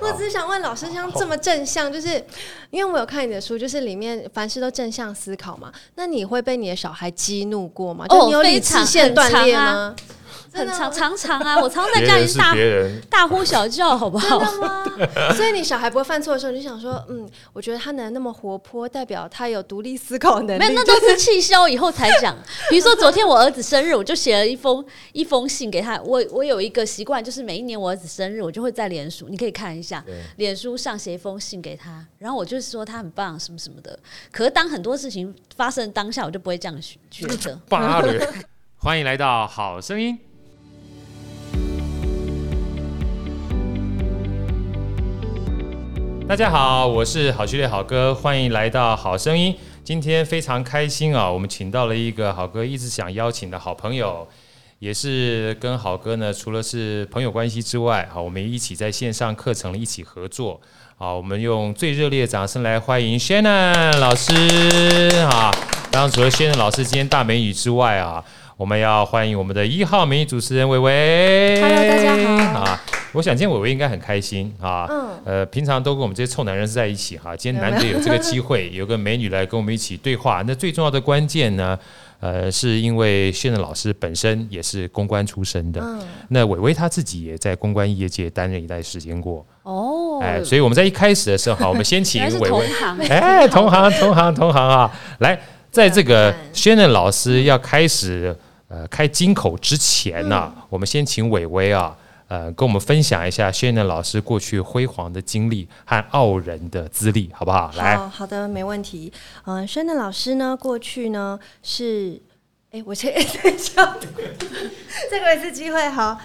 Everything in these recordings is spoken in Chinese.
我只是想问老师，像这么正向，就是因为我有看你的书，就是里面凡事都正向思考嘛。那你会被你的小孩激怒过吗？就你有理智线断裂吗？很常常常啊，我常常在家里大大呼小叫，好不好？真的吗？所以你小孩不会犯错的时候，你就想说，嗯，我觉得他能那么活泼，代表他有独立思考能力。没有，那都是气消以后才讲。比如说昨天我儿子生日，我就写了一封一封信给他。我我有一个习惯，就是每一年我儿子生日，我就会在脸书，你可以看一下，脸书上写一封信给他，然后我就是说他很棒，什么什么的。可是当很多事情发生当下，我就不会这样觉得。欢迎来到好声音。大家好，我是好序列好哥，欢迎来到好声音。今天非常开心啊，我们请到了一个好哥一直想邀请的好朋友，也是跟好哥呢，除了是朋友关系之外，好，我们一起在线上课程一起合作。好，我们用最热烈的掌声来欢迎 Shannon 老师啊！当然，除了 Shannon 老师今天大美女之外啊。我们要欢迎我们的一号美女主持人伟伟。Hello，大家好。啊，我想今天伟伟应该很开心啊。嗯。呃，平常都跟我们这些臭男人在一起哈，今天难得有这个机会，有个美女来跟我们一起对话。那最重要的关键呢，呃，是因为现任老师本身也是公关出身的。嗯。那伟伟他自己也在公关业界担任一段时间过。哦。哎，所以我们在一开始的时候，好，我们先请伟伟。哎，同行，同行，同行啊！来，在这个轩任老师要开始。呃，开金口之前呢，我们先请伟伟啊，呃，跟我们分享一下轩的老师过去辉煌的经历和傲人的资历，好不好？来，好的，没问题。嗯，轩的老师呢，过去呢是，哎，我先 等一下，再给我一次机会，好。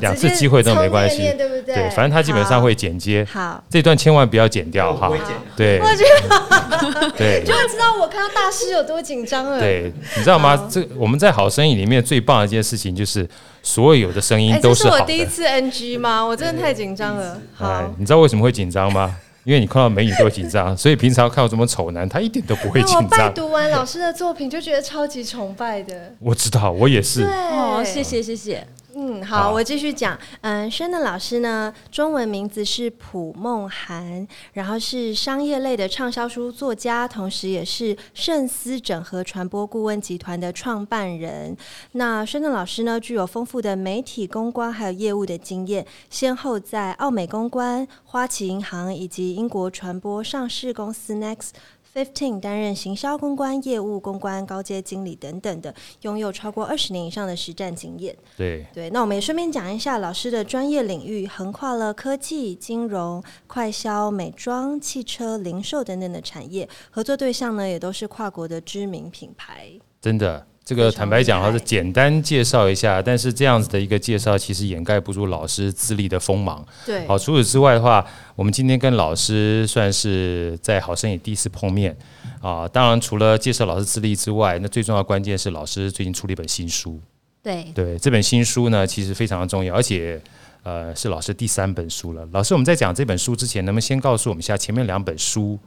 两次机会都没关系，对不对？对，反正他基本上会剪接。好，这段千万不要剪掉哈。对，我 觉得 对，就会知道我看到大师有多紧张了。对，你知道吗？这我们在好声音里面最棒的一件事情就是，所有的声音都是好的。我第一次 NG 吗？我真的太紧张了。好，你知道为什么会紧张吗？因为你看到美女都会紧张，所以平常看到什么丑男，他一点都不会紧张。我拜读完老师的作品，就觉得超级崇拜的。我知道，我也是。哦，谢谢，谢谢。嗯，好，我继续讲。嗯，轩的老师呢，中文名字是朴梦涵，然后是商业类的畅销书作家，同时也是盛思整合传播顾问集团的创办人。那轩的老师呢，具有丰富的媒体公关还有业务的经验，先后在奥美公关、花旗银行以及英国传播上市公司 Next。Fifteen 担任行销公关、业务公关、高阶经理等等的，拥有超过二十年以上的实战经验。对对，那我们也顺便讲一下老师的专业领域，横跨了科技、金融、快销、美妆、汽车、零售等等的产业，合作对象呢也都是跨国的知名品牌。真的。这个坦白讲，还是简单介绍一下，但是这样子的一个介绍，其实掩盖不住老师资历的锋芒。对，好，除此之外的话，我们今天跟老师算是在好声音第一次碰面啊。当然，除了介绍老师资历之外，那最重要关键是老师最近出了一本新书。对，对，这本新书呢，其实非常的重要，而且呃，是老师第三本书了。老师，我们在讲这本书之前，能不能先告诉我们一下前面两本书，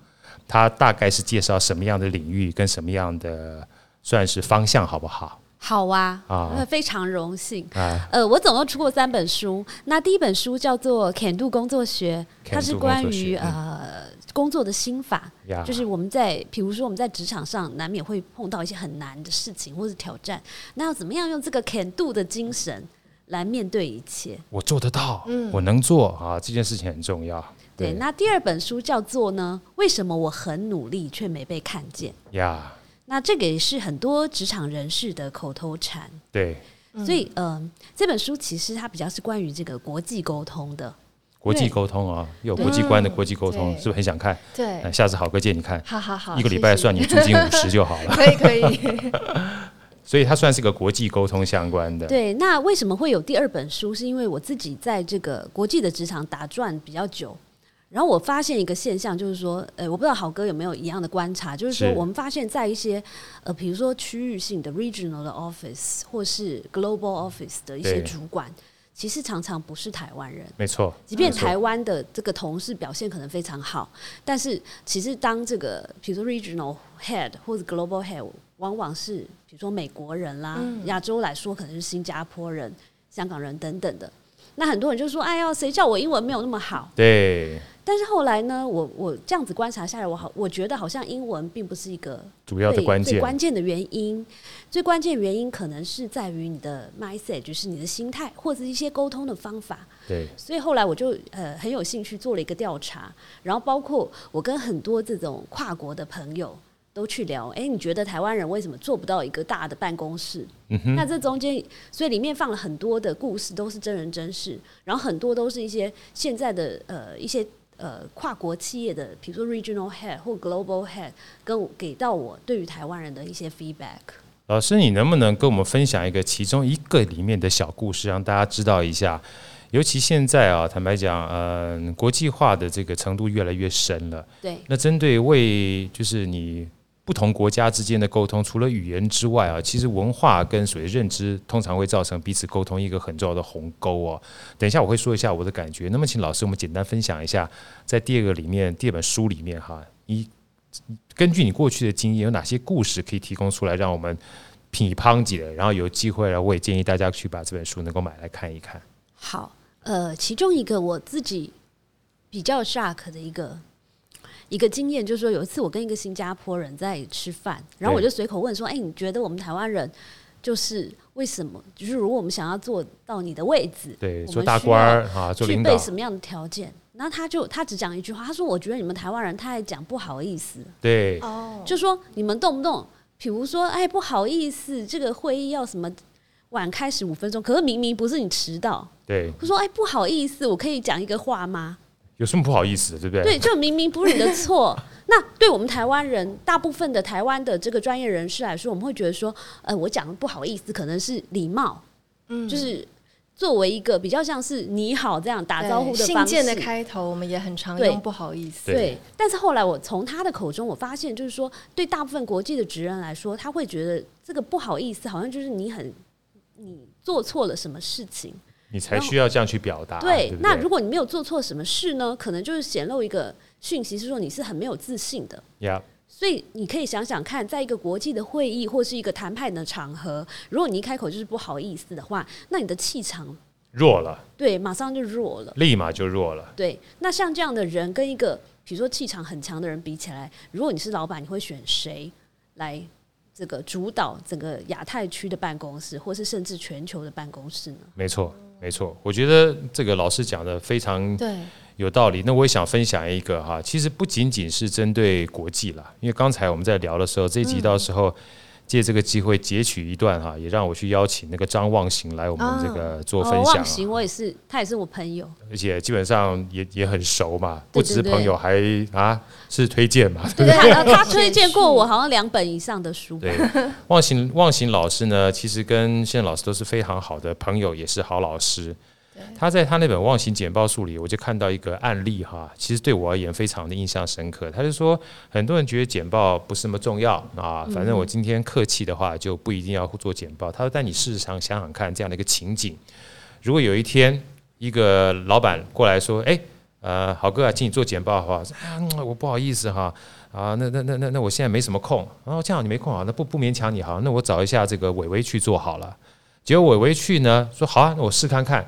它大概是介绍什么样的领域跟什么样的？算是方向好不好？好啊，啊，非常荣幸。啊呃，我总共出过三本书，那第一本书叫做《肯度工作学》，它是关于呃工作的心法，就是我们在比如说我们在职场上难免会碰到一些很难的事情或者挑战，那要怎么样用这个肯度的精神来面对一切？我做得到，嗯，我能做啊，这件事情很重要。对，那第二本书叫做呢？为什么我很努力却没被看见？呀。那这个也是很多职场人士的口头禅。对，所以嗯，这本书其实它比较是关于这个国际沟通的。国际沟通啊，有国际观的国际沟通，是不是很想看？对，下次好哥借你看。好好好，一个礼拜算你租金五十就好了。可以可以。所以它算是个国际沟通相关的。对，那为什么会有第二本书？是因为我自己在这个国际的职场打转比较久。然后我发现一个现象，就是说，呃，我不知道好哥有没有一样的观察，就是说，我们发现，在一些呃，比如说区域性的 regional 的 office 或是 global office 的一些主管，其实常常不是台湾人。没错。即便台湾的这个同事表现可能非常好，但是其实当这个比如说 regional head 或者 global head，往往是比如说美国人啦，亚洲来说可能是新加坡人、香港人等等的。那很多人就说：“哎呀，谁叫我英文没有那么好？”对。但是后来呢，我我这样子观察下来，我好，我觉得好像英文并不是一个主要的关键，最关键的原因。最关键原因可能是在于你的 mindset，就是你的心态，或者一些沟通的方法。对。所以后来我就呃很有兴趣做了一个调查，然后包括我跟很多这种跨国的朋友都去聊。哎，你觉得台湾人为什么做不到一个大的办公室？嗯哼。那这中间，所以里面放了很多的故事，都是真人真事，然后很多都是一些现在的呃一些。呃，跨国企业的，比如说 regional head 或 global head，跟给到我对于台湾人的一些 feedback。老师，你能不能跟我们分享一个其中一个里面的小故事，让大家知道一下？尤其现在啊，坦白讲，嗯，国际化的这个程度越来越深了。对。那针对为就是你。不同国家之间的沟通，除了语言之外啊，其实文化跟所谓认知，通常会造成彼此沟通一个很重要的鸿沟哦。等一下我会说一下我的感觉。那么，请老师我们简单分享一下，在第二个里面，第二本书里面哈，你根据你过去的经验，有哪些故事可以提供出来，让我们品乓几的，然后有机会，了我也建议大家去把这本书能够买来看一看。好，呃，其中一个我自己比较 shock 的一个。一个经验就是说，有一次我跟一个新加坡人在吃饭，然后我就随口问说：“哎，你觉得我们台湾人就是为什么？就是如果我们想要坐到你的位置，对，做大官儿啊，做，具备什么样的条件？”那他就他只讲一句话，他说：“我觉得你们台湾人太讲不好意思。”对，哦，就说你们动不动，比如说，哎，不好意思，这个会议要什么晚开始五分钟，可是明明不是你迟到，对，他说：“哎，不好意思，我可以讲一个话吗？”有什么不好意思的，对不对？对，就明明不是你的错。那对我们台湾人，大部分的台湾的这个专业人士来说，我们会觉得说，呃，我讲的不好意思，可能是礼貌，嗯，就是作为一个比较像是你好这样打招呼的信件的开头，我们也很常用不好意思。对，但是后来我从他的口中，我发现就是说，对大部分国际的职人来说，他会觉得这个不好意思，好像就是你很你做错了什么事情。你才需要这样去表达。对，那如果你没有做错什么事呢？可能就是显露一个讯息，是说你是很没有自信的。呀，所以你可以想想看，在一个国际的会议或是一个谈判的场合，如果你一开口就是不好意思的话，那你的气场弱了。对，马上就弱了，立马就弱了。对，那像这样的人跟一个比如说气场很强的人比起来，如果你是老板，你会选谁来这个主导整个亚太区的办公室，或是甚至全球的办公室呢？没错。没错，我觉得这个老师讲的非常对有道理。那我也想分享一个哈，其实不仅仅是针对国际了，因为刚才我们在聊的时候，这一集到时候。借这个机会截取一段哈，也让我去邀请那个张望行来我们这个做分享。望行我也是，他也是我朋友，而且基本上也也很熟嘛，不只是朋友，还啊是推荐嘛。对，他他推荐过我 好像两本以上的书。对，望行望行老师呢，其实跟现在老师都是非常好的朋友，也是好老师。他在他那本《忘形简报术》里，我就看到一个案例哈，其实对我而言非常的印象深刻。他就说，很多人觉得简报不是那么重要啊，反正我今天客气的话就不一定要做简报。他说，但你事实上想想看，这样的一个情景，如果有一天一个老板过来说，哎，呃，好哥啊，请你做简报哈，啊，我不好意思哈，啊，那那那那那我现在没什么空，然后这样你没空啊，那不不勉强你哈，那我找一下这个伟伟去做好了。结果伟伟去呢，说好啊，那我试看看。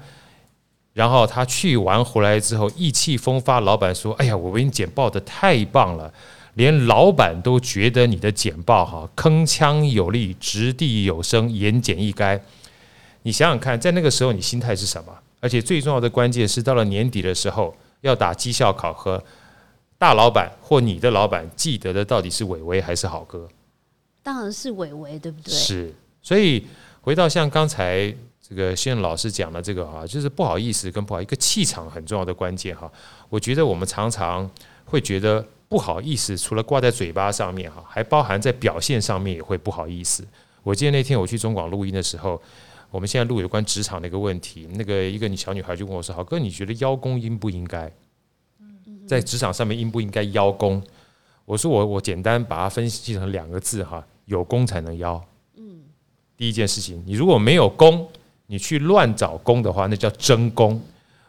然后他去完回来之后，意气风发。老板说：“哎呀，我为你简报的太棒了，连老板都觉得你的简报哈铿锵有力、掷地有声、言简意赅。你想想看，在那个时候你心态是什么？而且最重要的关键是，到了年底的时候要打绩效考核，大老板或你的老板记得的到底是伟伟还是好哥？当然是伟伟，对不对？是。所以回到像刚才。这个现老师讲的这个哈，就是不好意思跟不好一个气场很重要的关键哈。我觉得我们常常会觉得不好意思，除了挂在嘴巴上面哈，还包含在表现上面也会不好意思。我记得那天我去中广录音的时候，我们现在录有关职场的一个问题，那个一个小女孩就问我说：“好哥，你觉得邀功应不应该？在职场上面应不应该邀功？”我说：“我我简单把它分析成两个字哈，有功才能邀。嗯，第一件事情，你如果没有功。”你去乱找工的话，那叫争功。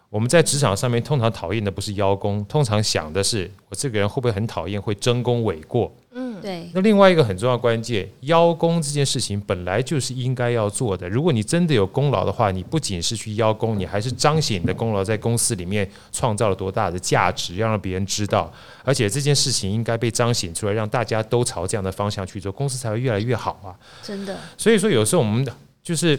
我们在职场上面通常讨厌的不是邀功，通常想的是我这个人会不会很讨厌会争功诿过。嗯，对。那另外一个很重要关键，邀功这件事情本来就是应该要做的。如果你真的有功劳的话，你不仅是去邀功，你还是彰显你的功劳在公司里面创造了多大的价值，要让别人知道。而且这件事情应该被彰显出来，让大家都朝这样的方向去做，公司才会越来越好啊！真的。所以说，有时候我们就是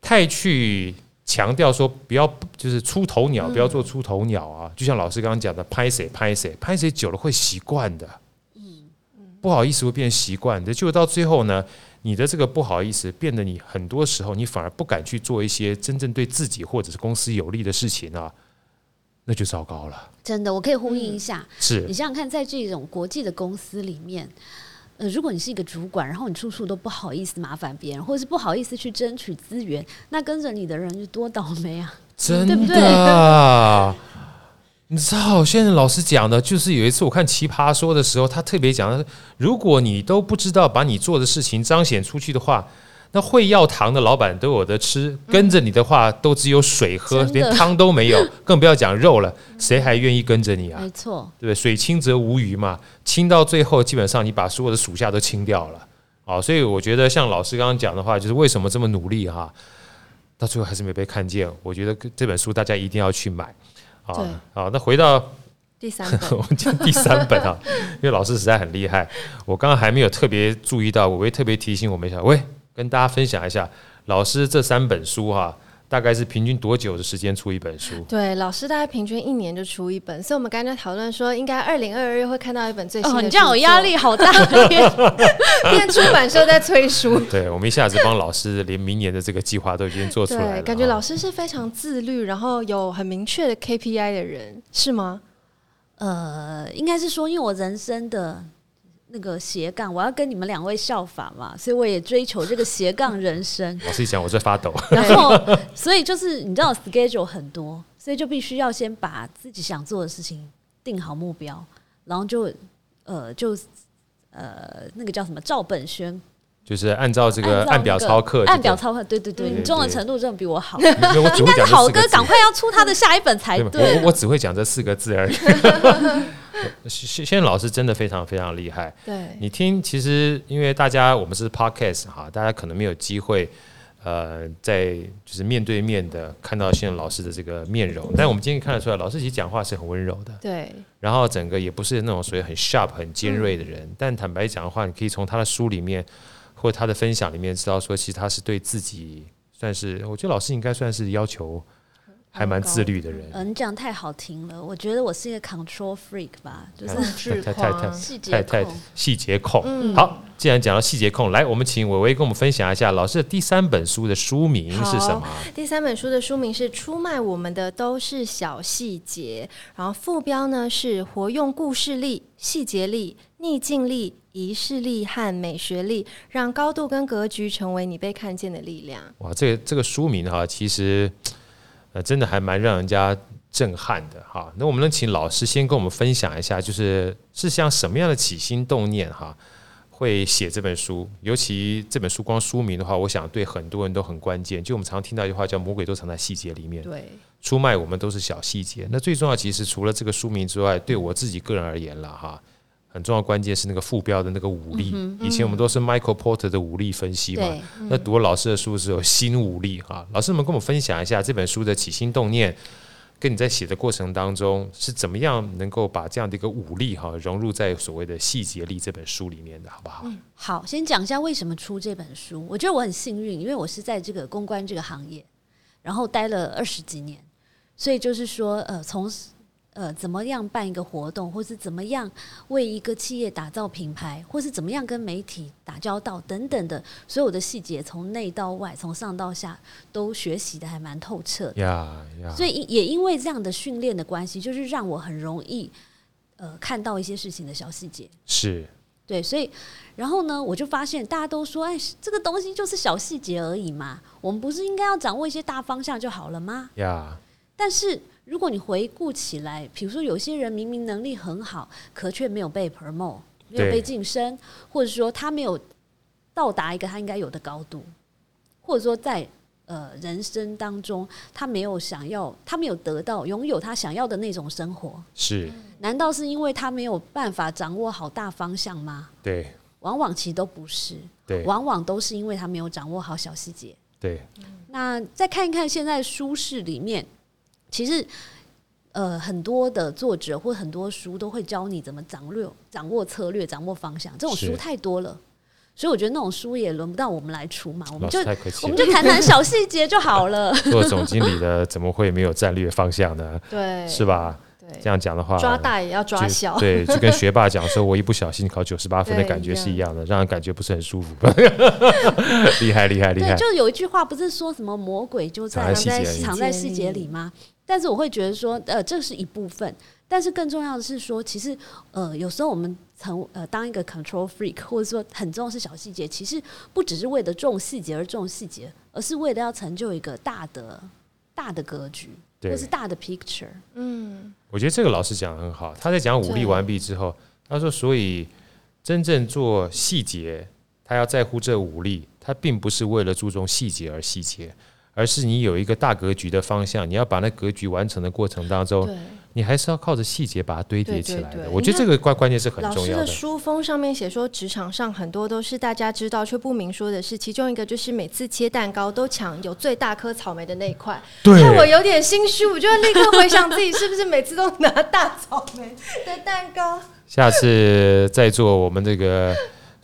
太去。强调说不要就是出头鸟，不要做出头鸟啊！就像老师刚刚讲的，拍谁拍谁拍谁久了会习惯的，嗯不好意思会变习惯的，就到最后呢，你的这个不好意思变得你很多时候你反而不敢去做一些真正对自己或者是公司有利的事情啊，那就糟糕了。真的，我可以呼应一下，是你想想看，在这种国际的公司里面。呃，如果你是一个主管，然后你处处都不好意思麻烦别人，或者是不好意思去争取资源，那跟着你的人就多倒霉啊！真的，你知道，现在老师讲的，就是有一次我看《奇葩说》的时候，他特别讲，如果你都不知道把你做的事情彰显出去的话。那会要糖的老板都有的吃，跟着你的话都只有水喝，连汤都没有，更不要讲肉了，谁还愿意跟着你啊？没错，对不对？水清则无鱼嘛，清到最后，基本上你把所有的属下都清掉了。啊，所以我觉得像老师刚刚讲的话，就是为什么这么努力哈，到最后还是没被看见。我觉得这本书大家一定要去买。啊，好，那回到第三本，我们讲第三本啊，因为老师实在很厉害，我刚刚还没有特别注意到，我会特别提醒我们一下，喂。跟大家分享一下，老师这三本书哈，大概是平均多久的时间出一本书？对，老师大概平均一年就出一本，所以我们刚才讨论说，应该二零二二会看到一本最新的。你这样我压力好大，变出版社在催书。对，我们一下子帮老师连明年的这个计划都已经做出来了。感觉老师是非常自律，然后有很明确的 KPI 的人，是吗？呃，应该是说，因为我人生的。那个斜杠，我要跟你们两位效法嘛，所以我也追求这个斜杠人生。老师讲，我在发抖。然后，所以就是你知道，schedule 很多，所以就必须要先把自己想做的事情定好目标，然后就呃就呃那个叫什么照本宣。就是按照这个按表操课，按表操课，对对对，你中文程度真的比我好。应该是好哥赶快要出他的下一本才对。我我只会讲这四个字而已。谢谢老师真的非常非常厉害。对，你听，其实因为大家我们是 podcast 哈，大家可能没有机会呃在就是面对面的看到现在老师的这个面容，但我们今天看得出来，老师其实讲话是很温柔的。对。然后整个也不是那种所谓很 sharp 很尖锐的人，但坦白讲的话，你可以从他的书里面。或他的分享里面知道说，其实他是对自己算是，我觉得老师应该算是要求还蛮自律的人。嗯，你讲太好听了，我觉得我是一个 control freak 吧，就是太太太细节太细节控。好，既然讲到细节控，来，我们请伟伟跟我们分享一下老师的第三本书的书名是什么？第三本书的书名是《出卖我们的都是小细节》，然后副标呢是“活用故事力、细节力、逆境力”。仪式力和美学力，让高度跟格局成为你被看见的力量。哇，这个这个书名哈，其实呃，真的还蛮让人家震撼的哈。那我们能请老师先跟我们分享一下，就是是像什么样的起心动念哈，会写这本书？尤其这本书光书名的话，我想对很多人都很关键。就我们常听到一句话叫“魔鬼都藏在细节里面”，对，出卖我们都是小细节。那最重要，其实除了这个书名之外，对我自己个人而言了哈。很重要关键是那个副标的那个武力，以前我们都是 Michael Porter 的武力分析嘛。那读了老师的书是有新武力哈。老师们跟我们分享一下这本书的起心动念，跟你在写的过程当中是怎么样能够把这样的一个武力哈融入在所谓的细节力这本书里面的，好不好？好，先讲一下为什么出这本书。我觉得我很幸运，因为我是在这个公关这个行业，然后待了二十几年，所以就是说呃从。呃，怎么样办一个活动，或是怎么样为一个企业打造品牌，或是怎么样跟媒体打交道等等的所有的细节，从内到外，从上到下，都学习的还蛮透彻。呀呀！所以也因为这样的训练的关系，就是让我很容易呃看到一些事情的小细节。是，对，所以然后呢，我就发现大家都说，哎，这个东西就是小细节而已嘛，我们不是应该要掌握一些大方向就好了吗？呀，但是。如果你回顾起来，比如说有些人明明能力很好，可却没有被 promote，没有被晋升，或者说他没有到达一个他应该有的高度，或者说在呃人生当中，他没有想要，他没有得到拥有他想要的那种生活。是？难道是因为他没有办法掌握好大方向吗？对，往往其实都不是。对，往往都是因为他没有掌握好小细节。对。那再看一看现在舒适里面，其实。呃，很多的作者或很多书都会教你怎么掌握、掌握策略、掌握方向。这种书太多了，所以我觉得那种书也轮不到我们来出嘛。我们就我们就谈谈小细节就好了。做总经理的怎么会没有战略方向呢？对，是吧？对，这样讲的话，抓大也要抓小。对，就跟学霸讲说，我一不小心考九十八分的感觉是一样的，让人感觉不是很舒服。厉害，厉害，厉害！就有一句话不是说什么魔鬼就在藏在细节里吗？但是我会觉得说，呃，这是一部分。但是更重要的是说，其实，呃，有时候我们成呃当一个 control freak，或者说很重视小细节，其实不只是为了重细节而重细节，而是为了要成就一个大的大的格局，或是大的 picture。嗯，我觉得这个老师讲的很好。他在讲武力完毕之后，他说，所以真正做细节，他要在乎这武力，他并不是为了注重细节而细节。而是你有一个大格局的方向，你要把那格局完成的过程当中，你还是要靠着细节把它堆叠起来的。我觉得这个关关键是很重要的。书封上面写说，职场上很多都是大家知道却不明说的事，其中一个就是每次切蛋糕都抢有最大颗草莓的那一块。对，我有点心虚，我就立刻回想自己是不是每次都拿大草莓的蛋糕。下次再做我们这个。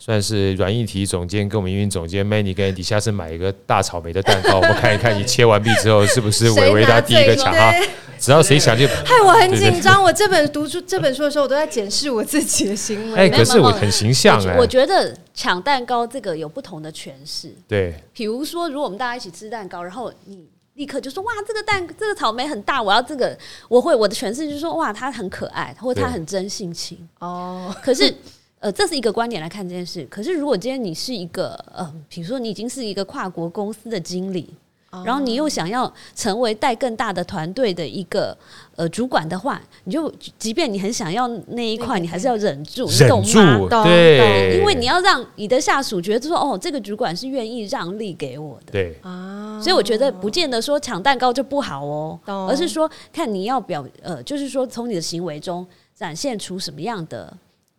算是软硬体总监跟我们营运总监 Manny 跟底下是买一个大草莓的蛋糕，我们看一看你切完毕之后是不是伟伟他第一个抢啊？只要谁抢就。害我很紧张，我这本读出这本书的时候，我都在检视我自己的行为。哎，可是我很形象哎。我觉得抢蛋糕这个有不同的诠释。对。比如说，如果我们大家一起吃蛋糕，然后你立刻就说：“哇，这个蛋这个草莓很大，我要这个。”我会我的诠释就是说：“哇，它很可爱，或者它很真性情。”哦。可是。呃，这是一个观点来看这件事。可是，如果今天你是一个呃，比如说你已经是一个跨国公司的经理，然后你又想要成为带更大的团队的一个呃主管的话，你就即便你很想要那一块，你还是要忍住，忍住，对，因为你要让你的下属觉得说，哦，这个主管是愿意让利给我的，对啊。所以我觉得不见得说抢蛋糕就不好哦，而是说看你要表呃，就是说从你的行为中展现出什么样的。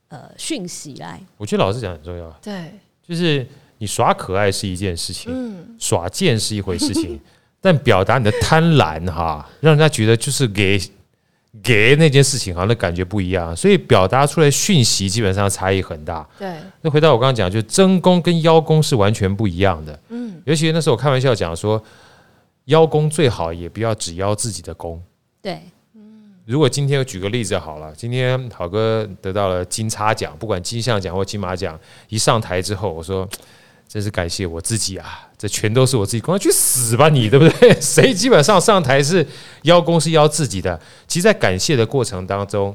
呃，讯息来，我觉得老师讲很重要。对，就是你耍可爱是一件事情，嗯，耍贱是一回事情，但表达你的贪婪哈，让人家觉得就是给给那件事情哈，那感觉不一样，所以表达出来讯息基本上差异很大。对，那回到我刚刚讲，就真功跟邀功是完全不一样的。嗯，尤其那时候我开玩笑讲说，邀功最好也不要只邀自己的功。对。如果今天我举个例子好了，今天好哥得到了金叉奖，不管金像奖或金马奖，一上台之后，我说真是感谢我自己啊，这全都是我自己功，去死吧你，对不对？谁基本上上台是邀功是邀自己的，其实，在感谢的过程当中，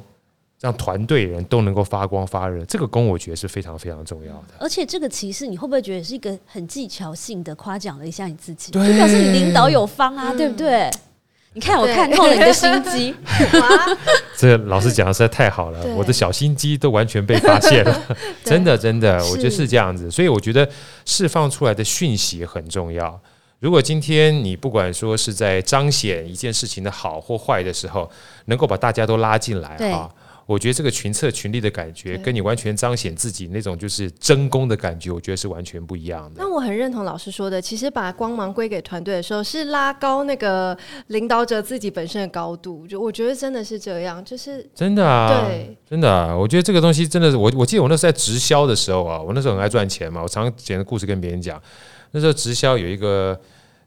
让团队人都能够发光发热，这个功我觉得是非常非常重要的。而且这个其实你会不会觉得是一个很技巧性的夸奖了一下你自己，就表示你领导有方啊，对不对？你看，我看透了你的心机。这老师讲的实在太好了，我的小心机都完全被发现了。真的，真的，我觉得是这样子。所以我觉得释放出来的讯息很重要。如果今天你不管说是在彰显一件事情的好或坏的时候，能够把大家都拉进来啊。我觉得这个群策群力的感觉，跟你完全彰显自己那种就是争功的感觉，我觉得是完全不一样的。那我很认同老师说的，其实把光芒归给团队的时候，是拉高那个领导者自己本身的高度。就我觉得真的是这样，就是真的啊，对，真的啊。我觉得这个东西真的是我，我记得我那时候在直销的时候啊，我那时候很爱赚钱嘛，我常常讲的故事跟别人讲。那时候直销有一个。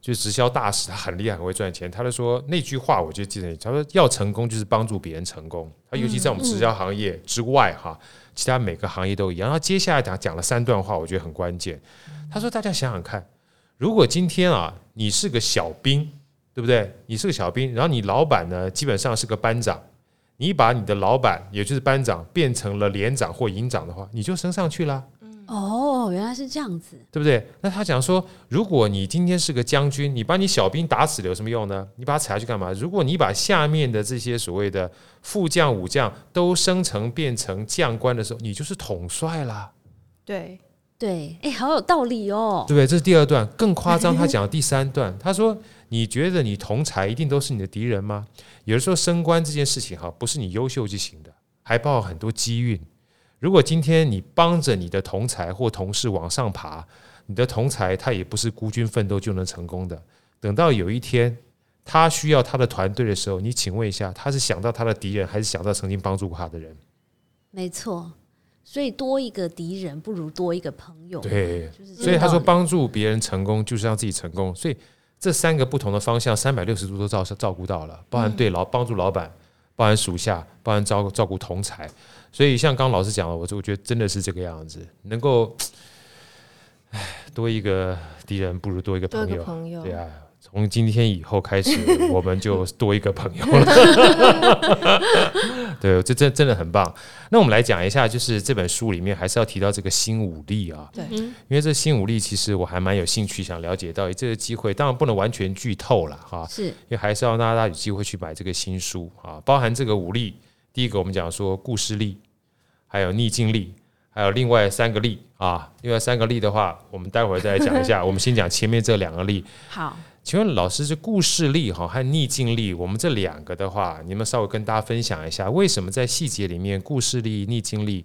就是直销大使，他很厉害，很会赚钱。他就说那句话，我就记得。他说要成功，就是帮助别人成功。他尤其在我们直销行业之外，哈，其他每个行业都一样。然后接下来讲讲了三段话，我觉得很关键。他说：“大家想想看，如果今天啊，你是个小兵，对不对？你是个小兵，然后你老板呢，基本上是个班长。你把你的老板，也就是班长，变成了连长或营长的话，你就升上去了。”哦，原来是这样子，对不对？那他讲说，如果你今天是个将军，你把你小兵打死了有什么用呢？你把他踩下去干嘛？如果你把下面的这些所谓的副将、武将都升成变成将官的时候，你就是统帅啦。对，对，哎，好有道理哦。对不对？这是第二段，更夸张。他讲第三段，他说：“你觉得你同才一定都是你的敌人吗？有的时候升官这件事情哈，不是你优秀就行的，还包含很多机运。如果今天你帮着你的同才或同事往上爬，你的同才他也不是孤军奋斗就能成功的。等到有一天他需要他的团队的时候，你请问一下，他是想到他的敌人，还是想到曾经帮助过他的人？没错。”所以多一个敌人不如多一个朋友。对，所以他说帮助别人成功就是让自己成功。所以这三个不同的方向，三百六十度都照照顾到了，包含对老帮助老板，包含属下，包含照照顾同才。所以像刚老师讲的，我我觉得真的是这个样子，能够，唉，多一个敌人不如多一个朋友。朋友，对啊。从今天以后开始，我们就多一个朋友了。对，这真真的很棒。那我们来讲一下，就是这本书里面还是要提到这个新武力啊。对，因为这新武力其实我还蛮有兴趣想了解到这个机会，当然不能完全剧透了哈。是，因为还是要让大家有机会去买这个新书啊。包含这个武力，第一个我们讲说故事力，还有逆境力，还有另外三个力啊。另外三个力的话，我们待会儿再来讲一下。我们先讲前面这两个力。好。请问老师，这故事力哈和逆境力，我们这两个的话，你们稍微跟大家分享一下，为什么在细节里面故事力、逆境力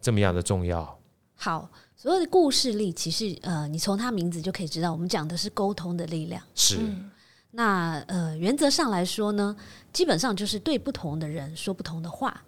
这么样的重要？好，所有的故事力，其实呃，你从它名字就可以知道，我们讲的是沟通的力量。是。那呃，原则上来说呢，基本上就是对不同的人说不同的话，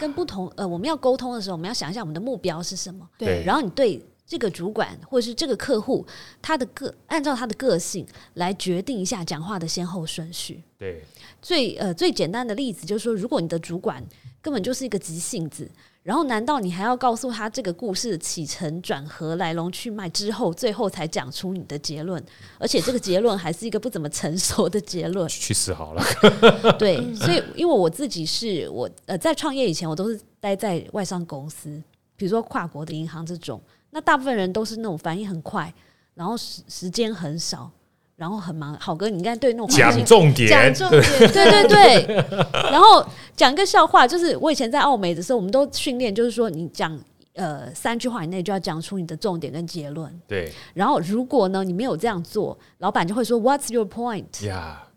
跟不同呃，我们要沟通的时候，我们要想一下我们的目标是什么。对。然后你对。这个主管或者是这个客户，他的个按照他的个性来决定一下讲话的先后顺序。对，最呃最简单的例子就是说，如果你的主管根本就是一个急性子，然后难道你还要告诉他这个故事的起承转合、来龙去脉之后，最后才讲出你的结论？而且这个结论还是一个不怎么成熟的结论。去死好了。对，所以因为我自己是我呃在创业以前，我都是待在外商公司，比如说跨国的银行这种。那大部分人都是那种反应很快，然后时时间很少，然后很忙。好哥，你应该对那种讲重点，讲重点，对对对。然后讲一个笑话，就是我以前在澳美的时候，我们都训练，就是说你讲呃三句话以内就要讲出你的重点跟结论。对。然后如果呢你没有这样做，老板就会说 What's your point？呀。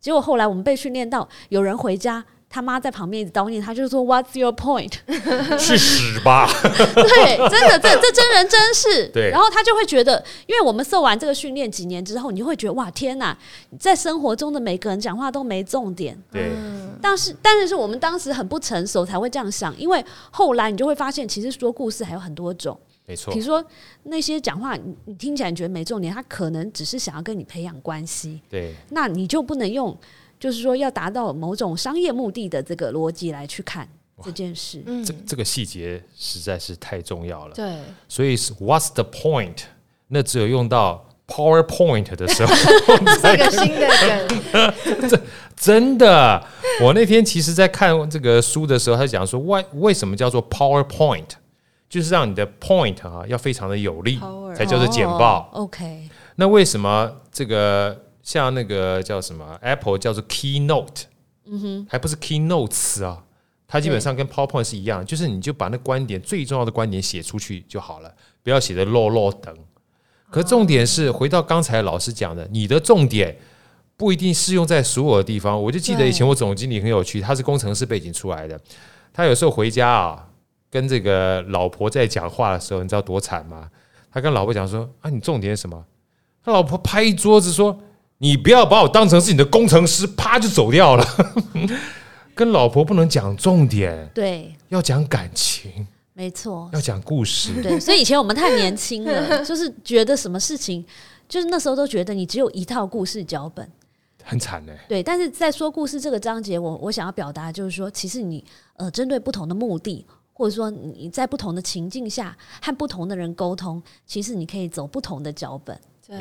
结果后来我们被训练到，有人回家。他妈在旁边一直叨念，他就说 "What's your point？" 去死吧！对，真的，这这真人真事。对，然后他就会觉得，因为我们受完这个训练几年之后，你就会觉得哇，天哪，在生活中的每个人讲话都没重点。对，但是但是是我们当时很不成熟才会这样想，因为后来你就会发现，其实说故事还有很多种。没错，比如说那些讲话你你听起来觉得没重点，他可能只是想要跟你培养关系。对，那你就不能用。就是说，要达到某种商业目的的这个逻辑来去看这件事，嗯这这个细节实在是太重要了。对，所以是 What's the point？那只有用到 PowerPoint 的时候，这个新的梗。这真的，我那天其实在看这个书的时候，他讲说，为为什么叫做 PowerPoint？就是让你的 point 啊要非常的有力，才叫做简报。OK，那为什么这个？像那个叫什么 Apple 叫做 Keynote，嗯哼，还不是 Keynotes 啊，它基本上跟 PowerPoint 是一样，就是你就把那观点最重要的观点写出去就好了，不要写的啰啰等。可重点是回到刚才老师讲的，你的重点不一定适用在所有的地方。我就记得以前我总经理很有趣，他是工程师背景出来的，他有时候回家啊，跟这个老婆在讲话的时候，你知道多惨吗？他跟老婆讲说啊，你重点是什么？他老婆拍一桌子说。你不要把我当成是你的工程师，啪就走掉了。跟老婆不能讲重点，对，要讲感情，没错，要讲故事。对，所以以前我们太年轻了，就是觉得什么事情，就是那时候都觉得你只有一套故事脚本，很惨哎。对，但是在说故事这个章节，我我想要表达就是说，其实你呃，针对不同的目的，或者说你在不同的情境下和不同的人沟通，其实你可以走不同的脚本。对。